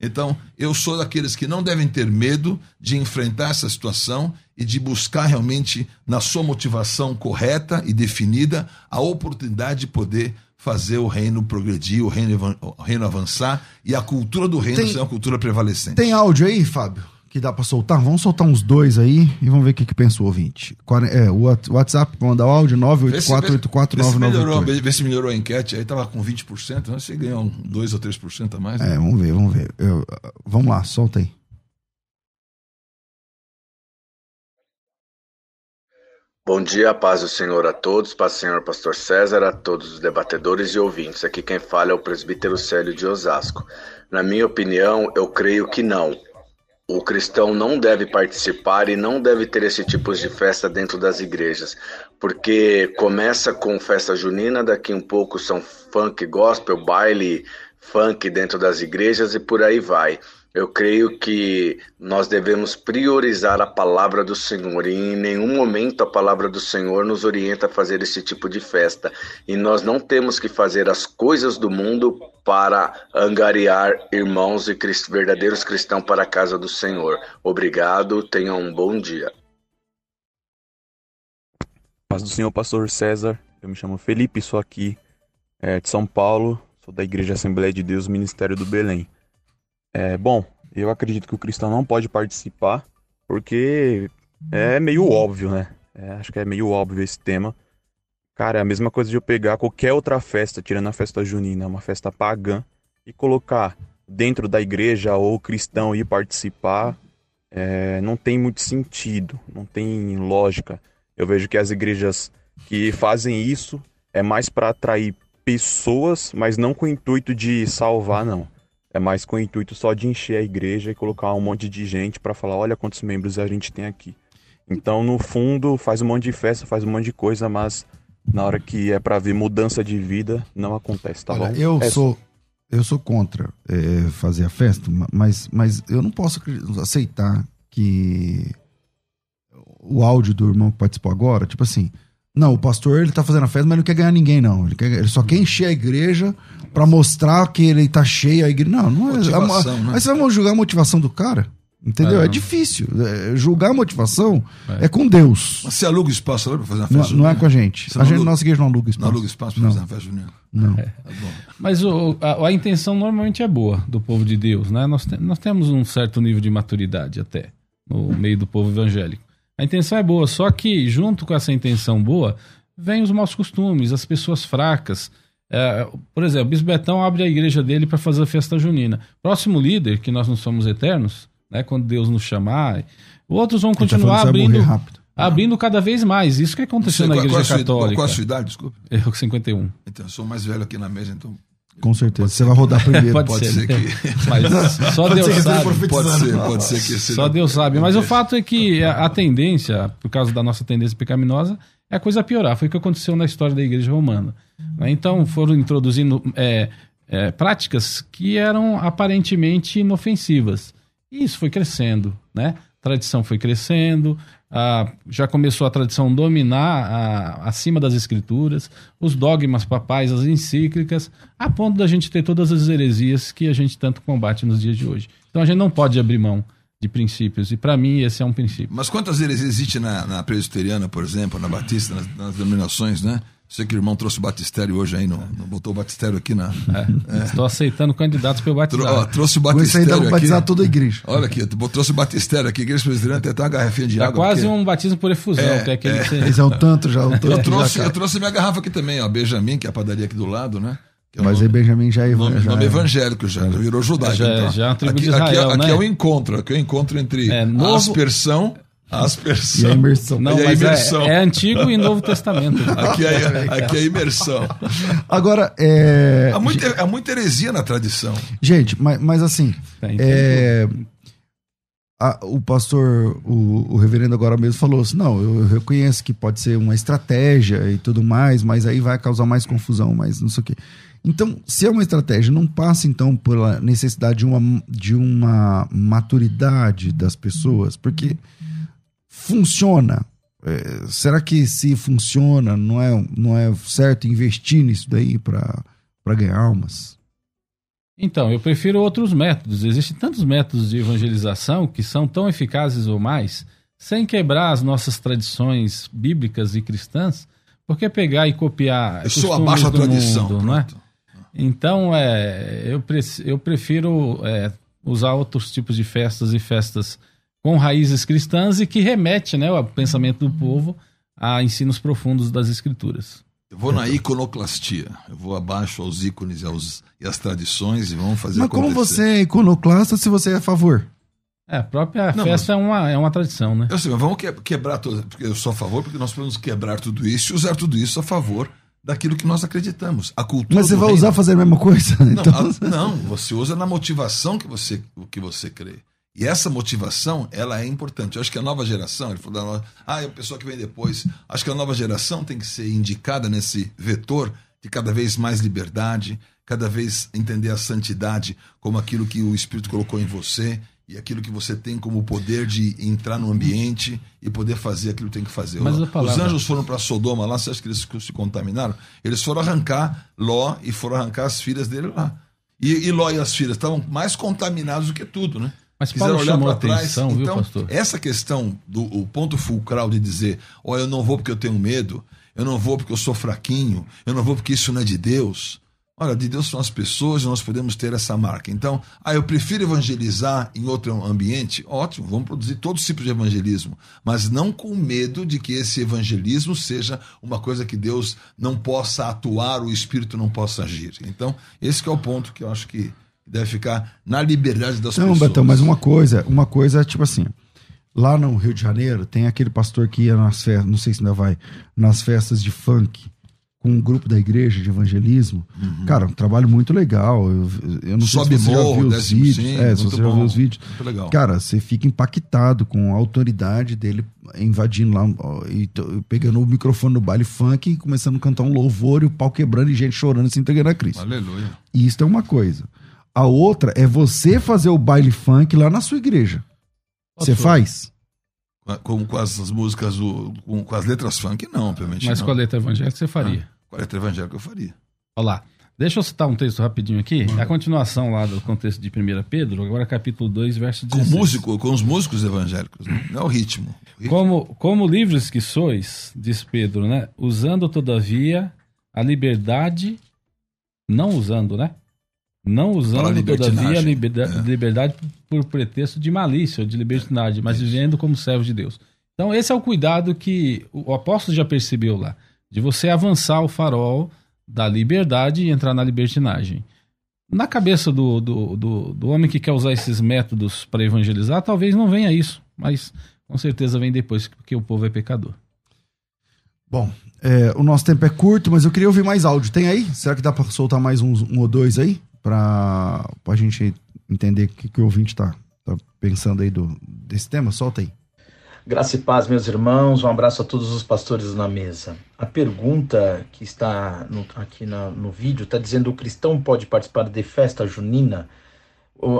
Então, eu sou daqueles que não devem ter medo de enfrentar essa situação e de buscar realmente, na sua motivação correta e definida, a oportunidade de poder fazer o reino progredir, o reino, o reino avançar e a cultura do reino Tem- ser uma cultura prevalecente. Tem áudio aí, Fábio? Que dá pra soltar? Vamos soltar uns dois aí e vamos ver o que, que pensa o ouvinte. É, o What- WhatsApp pra mandar o áudio Vê se- vê se melhorou, 984849988. vê se melhorou a enquete, aí tava com 20%, né? você ganhou um 2 ou 3% a mais. né? É, vamos ver, vamos ver. Eu- vamos lá, solta aí. Bom dia, paz do Senhor a todos, paz do Senhor Pastor César, a todos os debatedores e ouvintes. Aqui quem fala é o presbítero Célio de Osasco. Na minha opinião, eu creio que não. O cristão não deve participar e não deve ter esse tipo de festa dentro das igrejas, porque começa com festa junina, daqui um pouco são funk, gospel, baile, funk dentro das igrejas e por aí vai. Eu creio que nós devemos priorizar a palavra do Senhor e em nenhum momento a palavra do Senhor nos orienta a fazer esse tipo de festa. E nós não temos que fazer as coisas do mundo para angariar irmãos e verdadeiros cristãos para a casa do Senhor. Obrigado, tenham um bom dia. Paz do Senhor, Pastor César. Eu me chamo Felipe, sou aqui é, de São Paulo, sou da Igreja Assembleia de Deus, Ministério do Belém. É, bom, eu acredito que o cristão não pode participar, porque é meio óbvio, né? É, acho que é meio óbvio esse tema. Cara, é a mesma coisa de eu pegar qualquer outra festa, tirando a festa junina, uma festa pagã, e colocar dentro da igreja ou cristão ir participar, é, não tem muito sentido, não tem lógica. Eu vejo que as igrejas que fazem isso é mais para atrair pessoas, mas não com o intuito de salvar, não. É mais com o intuito só de encher a igreja e colocar um monte de gente para falar, olha quantos membros a gente tem aqui. Então, no fundo, faz um monte de festa, faz um monte de coisa, mas na hora que é para ver mudança de vida, não acontece, tá Olha, bom? eu É sou eu sou contra é, fazer a festa, ma- mas, mas eu não posso aceitar que o áudio do irmão que participou agora, tipo assim, não, o pastor ele tá fazendo a festa, mas não quer ganhar ninguém, não. Ele, quer- ele só quer encher a igreja pra mostrar que ele tá cheio a igreja. Não, não é. Motivação, a- né? Mas você vai julgar a motivação do cara? Entendeu? É. É, difícil. É, julgar a motivação É. é, com Deus. Mas Você aluga espaço lá pra fazer uma Não, festa não é junina? com a gente. Você A não gente aluga- nossa igreja não aluga Não espaço. aluga espaço pra Não. fazer uma festa junina. Não. Tá bom. Mas o- a, a intenção normalmente é boa do povo de Deus, né? Nós, te- nós temos um certo nível de maturidade até no meio do povo evangélico. A intenção é boa, só que junto com essa intenção boa, vem os maus costumes, as pessoas fracas. É, por exemplo, o Bisbetão abre a igreja dele para fazer a festa junina. Próximo líder, que nós não somos eternos, né? Quando Deus nos chamar, outros vão tá continuar vai abrindo. abrindo cada vez mais. Isso que aconteceu Você- na Igreja qual Católica. Qual a sua idade, desculpa? Eu, 51. Então, eu sou mais velho aqui na mesa, então Com certeza. Você vai rodar primeiro. Pode, pode ser, ser que- Mas só Deus ser sabe. pode ser, pode ser que seja. Só Deus sabe. Mas o fato é que a, a tendência, por causa da nossa tendência pecaminosa, é a coisa piorar. Foi o que aconteceu na história da Igreja Romana. né? Então foram introduzindo é, é, práticas que eram aparentemente inofensivas. E isso foi crescendo, né? A tradição foi crescendo, a- já começou a tradição dominar a- acima das escrituras, os dogmas papais, as encíclicas, a ponto da gente ter todas as heresias que a gente tanto combate nos dias de hoje. Então a gente não pode abrir mão de princípios, e para mim esse é um princípio. Mas quantas heresias existem na, na presbiteriana, por exemplo, na batista, nas, nas denominações, né? Sei que o irmão trouxe o batistério hoje aí, no, no- botou o batistério aqui na. Estou aceitando candidatos para eu Tro- batizar. ó, trouxe o Com isso aí dá batistério aqui. batizar toda a igreja. Olha aqui, trouxe o batistério aqui, igreja presbiteriana tem até uma garrafinha de Tá água. quase porque- um batismo por efusão, É, que é aquele que você- Esse é o tanto já. O tanto Eu que trouxe, já eu trouxe minha garrafa aqui também, ó, Benjamin, que é a padaria aqui do lado, né? Que é o Mas aí nome, Benjamin já é. nome, já nome é- evangélico já, já virou judaico. Já é- então. já é uma tribo aqui, de Israel, aqui, aqui né? é o encontro, aqui é o encontro entre É, a novo- aspersão, a E aspersão. a imersão. Não, E a mas imersão. é, é Antigo e Novo Testamento. Aqui é, aqui é a imersão. Agora, é. Há muita, há muita heresia na tradição. Gente, mas, mas assim. Tem, é, a- o pastor, o, o reverendo agora mesmo falou assim: não, eu, eu reconheço que pode ser uma estratégia e tudo mais, mas aí vai causar mais confusão, mas não sei o quê. Então, se é uma estratégia, não passa então pela necessidade de uma, de uma maturidade das pessoas, porque funciona. É, será que se funciona, não é, não é certo investir nisso daí para ganhar almas? Então, eu prefiro outros métodos. Existem tantos métodos de evangelização que são tão eficazes ou mais, sem quebrar as nossas tradições bíblicas e cristãs, porque pegar e copiar Eu sou abaixo da tradição. mundo, não é? Então, é, eu, pre- eu prefiro é, usar outros tipos de festas e festas com raízes cristãs e que remete né, ao pensamento do povo a ensinos profundos das escrituras. Eu vou na iconoclastia. Eu vou abaixo aos ícones e, aos, e às tradições e vamos fazer Mas como acontecer. você é iconoclasta se você é a favor? É, a própria Não, festa é, uma, é uma tradição, né? Eu sei, mas vamos que- quebrar tudo. Porque eu sou a favor, porque nós podemos quebrar tudo isso e usar tudo isso a favor daquilo que nós acreditamos. A cultura. Mas você vai reino. usar fazer a mesma coisa? Não, Então, a- não, você usa na motivação que você, que você crê. E essa motivação, ela é importante. Eu acho que a nova geração, ele falou da nova, ah, é a pessoa que vem depois. Acho que a nova geração tem que ser indicada nesse vetor de cada vez mais liberdade, cada vez entender a santidade como aquilo que o Espírito colocou em você e aquilo que você tem como poder de entrar no ambiente e poder fazer aquilo que tem que fazer. Mas a Os palavra- anjos foram para Sodoma lá, você acha que eles se contaminaram? Eles foram arrancar Ló e foram arrancar as filhas dele lá. E, e Ló e as filhas estavam mais contaminados do que tudo, né? Mas Paulo chamou a atenção, viu, então, pastor? essa questão do o ponto fulcral de dizer, ó, eu não vou porque eu tenho medo, eu não vou porque eu sou fraquinho, eu não vou porque isso não é de Deus. Olha, de Deus são as pessoas e nós podemos ter essa marca. Então, ah, eu prefiro evangelizar em outro ambiente? Ótimo, vamos produzir todos os tipos de evangelismo, mas não com medo de que esse evangelismo seja uma coisa que Deus não possa atuar, o Espírito não possa agir. Então, esse que é o ponto que eu acho que deve ficar na liberdade das não, pessoas. Betão, mas uma coisa, uma coisa é tipo assim. Lá no Rio de Janeiro tem aquele pastor que ia nas festas, não sei se ainda vai, nas festas de funk com um grupo da igreja de evangelismo. Cara, um trabalho muito legal. Eu, eu não Sobe sei se você já morro, viu os vídeos. sim, é, se você já bom. viu os vídeos. Muito legal. Cara, você fica impactado com a autoridade dele invadindo lá e pegando o microfone no baile funk e começando a cantar um louvor e o pau quebrando e gente chorando e se entregando a Cristo. Aleluia. Isso é uma coisa. A outra é você fazer o baile funk lá na sua igreja. Você faz? Com, com, com as músicas, do- com, com as letras funk, não, obviamente. Mas não. com a letra evangélica você faria. Com a letra evangélica eu faria. Olha lá. Deixa eu citar um texto rapidinho aqui. A continuação lá do contexto de 1 Pedro, agora capítulo 2, verso Com 16. músico, com os músicos evangélicos, né? não é o ritmo. O ritmo. Como, como livres que sois, diz Pedro, né? Usando, todavia, a liberdade. Não usando, né? Não usando, todavia, a liberdade, É. liberdade por pretexto de malícia ou de libertinagem, mas vivendo como servos de Deus. Então, esse é o cuidado que o apóstolo já percebeu lá, de você avançar o farol da liberdade e entrar na libertinagem. Na cabeça do, do, do, do homem que quer usar esses métodos para evangelizar, talvez não venha isso, mas com certeza vem depois, porque o povo é pecador. Bom, é, o nosso tempo é curto, mas eu queria ouvir mais áudio. Tem aí? Será que dá para soltar mais uns, um ou dois aí? Pra, pra gente entender o que, que o ouvinte tá, tá pensando aí do, desse tema? Solta aí. Graça e paz, meus irmãos. Um abraço a todos os pastores na mesa. A pergunta que está no, aqui na, no vídeo está dizendo: o cristão pode participar de festa junina?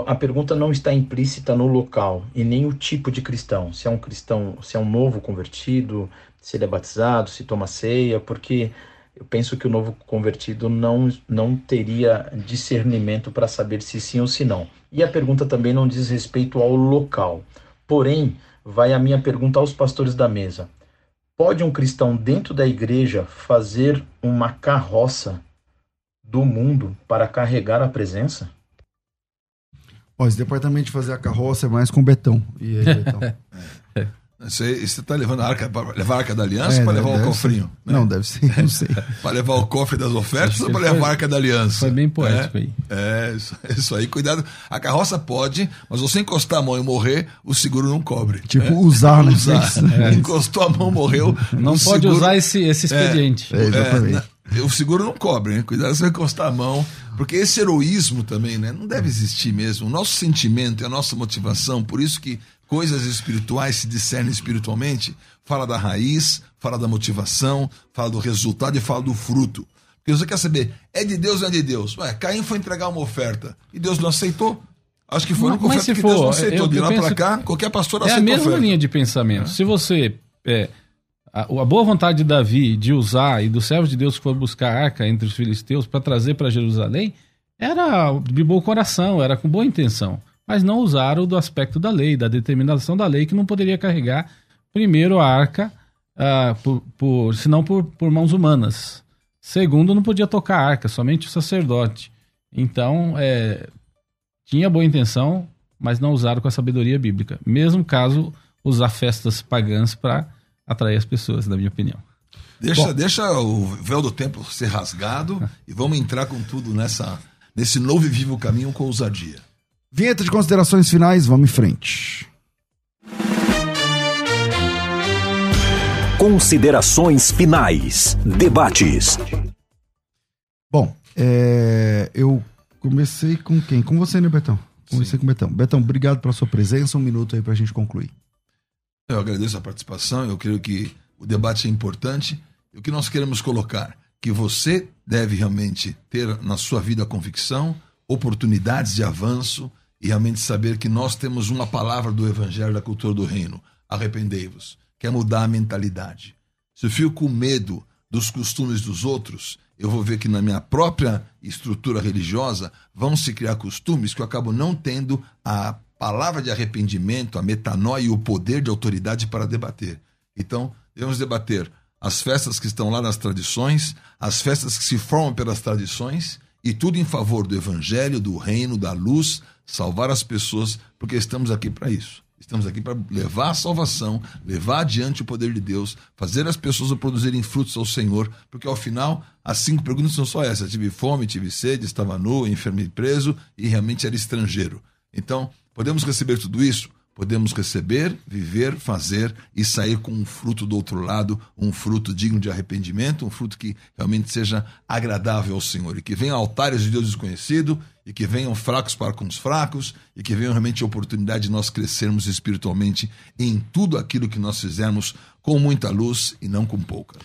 A pergunta não está implícita no local e nem o tipo de cristão. Se é um cristão, se é um novo convertido, se ele é batizado, se toma ceia, porque eu penso que o novo convertido não, não teria discernimento para saber se sim ou se não. E a pergunta também não diz respeito ao local. Porém, vai a minha pergunta aos pastores da mesa. Pode um cristão dentro da igreja fazer uma carroça do mundo para carregar a presença? Ó, esse departamento de fazer a carroça é mais com Betão. E aí, Betão? é. Você está levando a arca para levar a arca da aliança é, ou para levar o cofrinho? Né? Não, deve ser, não sei. para levar o cofre das ofertas ou para levar foi, a arca da aliança? Foi bem poético é, aí. É, isso, isso, aí, cuidado. A carroça pode, mas você encostar a mão e morrer, o seguro não cobre. Tipo, é? usar, né? Usar. É. Encostou a mão, morreu. Não pode seguro... usar esse, esse é, expediente. É, exatamente. o seguro não cobre, né? Cuidado se você encostar a mão. Porque esse heroísmo também, né? Não deve existir mesmo. O nosso sentimento e a nossa motivação, por isso que coisas espirituais se discernem espiritualmente, fala da raiz, fala da motivação, fala do resultado e fala do fruto. Porque você quer saber, é de Deus ou não é de Deus? Ué, Caim foi entregar uma oferta e Deus não aceitou. Acho que foi uma oferta que for, Deus não aceitou. Eu, de lá para cá, qualquer pastor aceitou É a mesma linha de pensamento. É. Se você... É, a, a, boa vontade de Davi de usar e do servo de Deus que foi buscar a arca entre os filisteus para trazer para Jerusalém, era de bom coração, era com boa intenção mas não usaram do aspecto da lei, da determinação da lei, que não poderia carregar primeiro a arca, uh, por, por, senão por, por mãos humanas. Segundo, não podia tocar a arca, somente o sacerdote. Então, é, tinha boa intenção, mas não usaram com a sabedoria bíblica. Mesmo caso usar festas pagãs para atrair as pessoas, na minha opinião. Deixa, deixa o véu do tempo ser rasgado e vamos entrar com tudo nessa, nesse novo e vivo caminho com ousadia. Vinheta de considerações finais, vamos em frente. Considerações finais. Debates. Bom, é, eu comecei com quem? Com você, né, Betão? Comecei Sim. com o Betão. Betão, obrigado pela sua presença. Um minuto aí para a gente concluir. Eu agradeço a participação. Eu creio que o debate é importante. E o que nós queremos colocar? Que você deve realmente ter na sua vida a convicção oportunidades de avanço e realmente saber que nós temos uma palavra do Evangelho da cultura do reino. Arrependei-vos. Quer mudar a mentalidade. Se eu fico com medo dos costumes dos outros, eu vou ver que na minha própria estrutura religiosa vão se criar costumes que eu acabo não tendo a palavra de arrependimento, a metanoia e o poder de autoridade para debater. Então, devemos debater as festas que estão lá nas tradições, as festas que se formam pelas tradições e tudo em favor do evangelho, do reino, da luz, salvar as pessoas, porque estamos aqui para isso. Estamos aqui para levar a salvação, levar adiante o poder de Deus, fazer as pessoas produzirem frutos ao Senhor, porque ao final as cinco perguntas são só essas: tive fome, tive sede, estava nu, enfermo e preso e realmente era estrangeiro. Então, podemos receber tudo isso? Podemos receber, viver, fazer e sair com um fruto do outro lado, um fruto digno de arrependimento, um fruto que realmente seja agradável ao Senhor e que venha altares de Deus desconhecido e que venham fracos para com os fracos e que venham realmente a oportunidade de nós crescermos espiritualmente em tudo aquilo que nós fizermos com muita luz e não com pouca.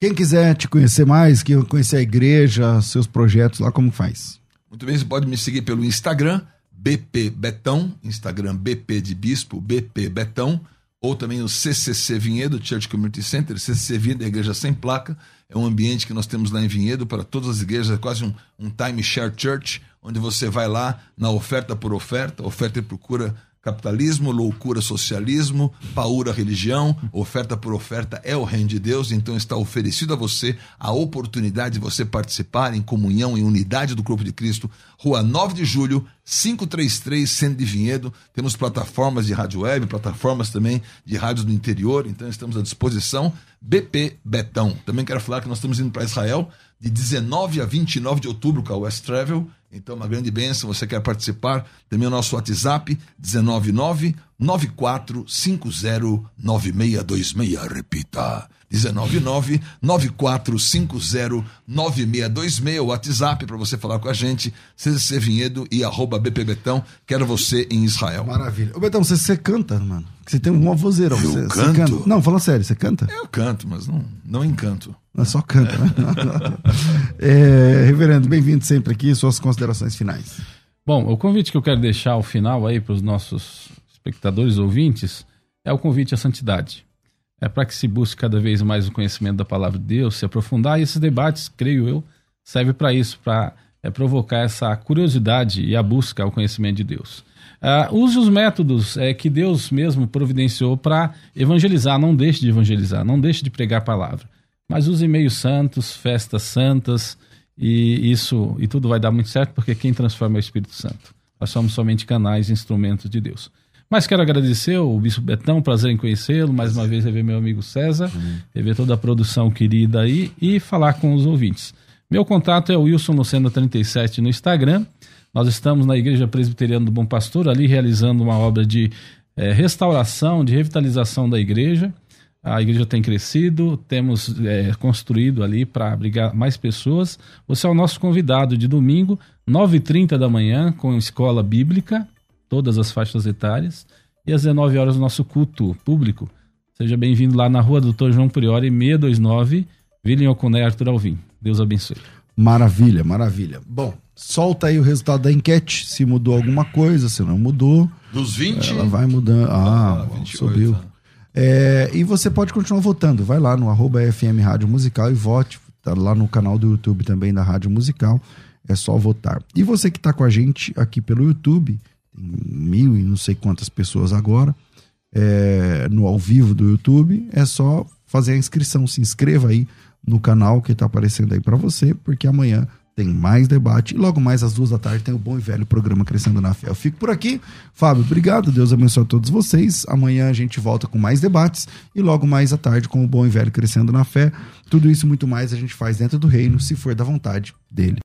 Quem quiser te conhecer mais, quer conhecer a igreja, seus projetos lá, como faz? Muito bem, você pode me seguir pelo Instagram, BP Betão, Instagram BP de Bispo, BP Betão, ou também o CCC Vinhedo, Church Community Center, CCC Vinhedo, igreja sem placa, é um ambiente que nós temos lá em Vinhedo para todas as igrejas, é quase um, um timeshare church, onde você vai lá na oferta por oferta, oferta e procura Capitalismo, loucura, socialismo, paura, religião, oferta por oferta é o reino de Deus, então está oferecido a você a oportunidade de você participar em comunhão, em unidade do corpo de Cristo. Rua 9 de julho, 533, Centro de Vinhedo. Temos plataformas de rádio web, plataformas também de rádios do interior, então estamos à disposição. BP Betão. Também quero falar que nós estamos indo para Israel de 19 a 29 de outubro com a West Travel. Então, uma grande bênção. Você quer participar? Também o nosso WhatsApp, 199 94509626. Repita. 199-9450-9626. O WhatsApp para você falar com a gente. CCC Vinhedo e arroba BP Betão. Quero você em Israel. Maravilha. Ô, Betão, você, você canta, mano? Você tem uma vozeirão. Eu você, você canto? canta. Não, fala sério, você canta? Eu canto, mas não, não encanto. Só canta, né? É, reverendo, bem-vindo sempre aqui. Suas considerações finais. Bom, o convite que eu quero deixar ao final aí para os nossos espectadores, ouvintes, é o convite à santidade. É para que se busque cada vez mais o conhecimento da palavra de Deus, se aprofundar, e esses debates, creio eu, servem para isso, para é, provocar essa curiosidade e a busca ao conhecimento de Deus. Ah, use os métodos é, que Deus mesmo providenciou para evangelizar, não deixe de evangelizar, não deixe de pregar a palavra. Mas use meios santos, festas santas, e isso e tudo vai dar muito certo, porque quem transforma é o Espírito Santo. Nós somos somente canais, instrumentos de Deus. Mas quero agradecer o Bispo Betão, prazer em conhecê-lo, mais uma vez rever meu amigo César, rever toda a produção querida aí e falar com os ouvintes. Meu contato é o Wilson Lucena 37 no Instagram. Nós estamos na Igreja Presbiteriana do Bom Pastor, ali realizando uma obra de eh, restauração, de revitalização da igreja. A igreja tem crescido, temos eh, construído ali para abrigar mais pessoas. Você é o nosso convidado de domingo, 9h30 da manhã, com escola bíblica, todas as faixas etárias, e às 19 horas o nosso culto público. Seja bem-vindo lá na rua Doutor João Priori, 629, Vila em Oconé, Arthur Alvim. Deus abençoe. Maravilha, maravilha. Bom, solta aí o resultado da enquete, se mudou alguma coisa, se não mudou. Dos 20, Ela vai mudando. Ah, Ah, 28, subiu. né? É, e você pode continuar votando. Vai lá no arroba FM Rádio Musical e vote. Tá lá no canal do YouTube também da Rádio Musical. É só votar. E você que está com a gente aqui pelo YouTube, tem mil e não sei quantas pessoas agora, é, no ao vivo do YouTube, é só fazer a inscrição. Se inscreva aí no canal que está aparecendo aí para você, porque amanhã tem mais debate. E logo mais às duas da tarde tem o bom e velho programa Crescendo na Fé. Eu fico por aqui. Fábio, obrigado. Deus abençoe a todos vocês. Amanhã a gente volta com mais debates e logo mais à tarde com o bom e velho Crescendo na Fé. Tudo isso e muito mais a gente faz dentro do reino, se for da vontade dele.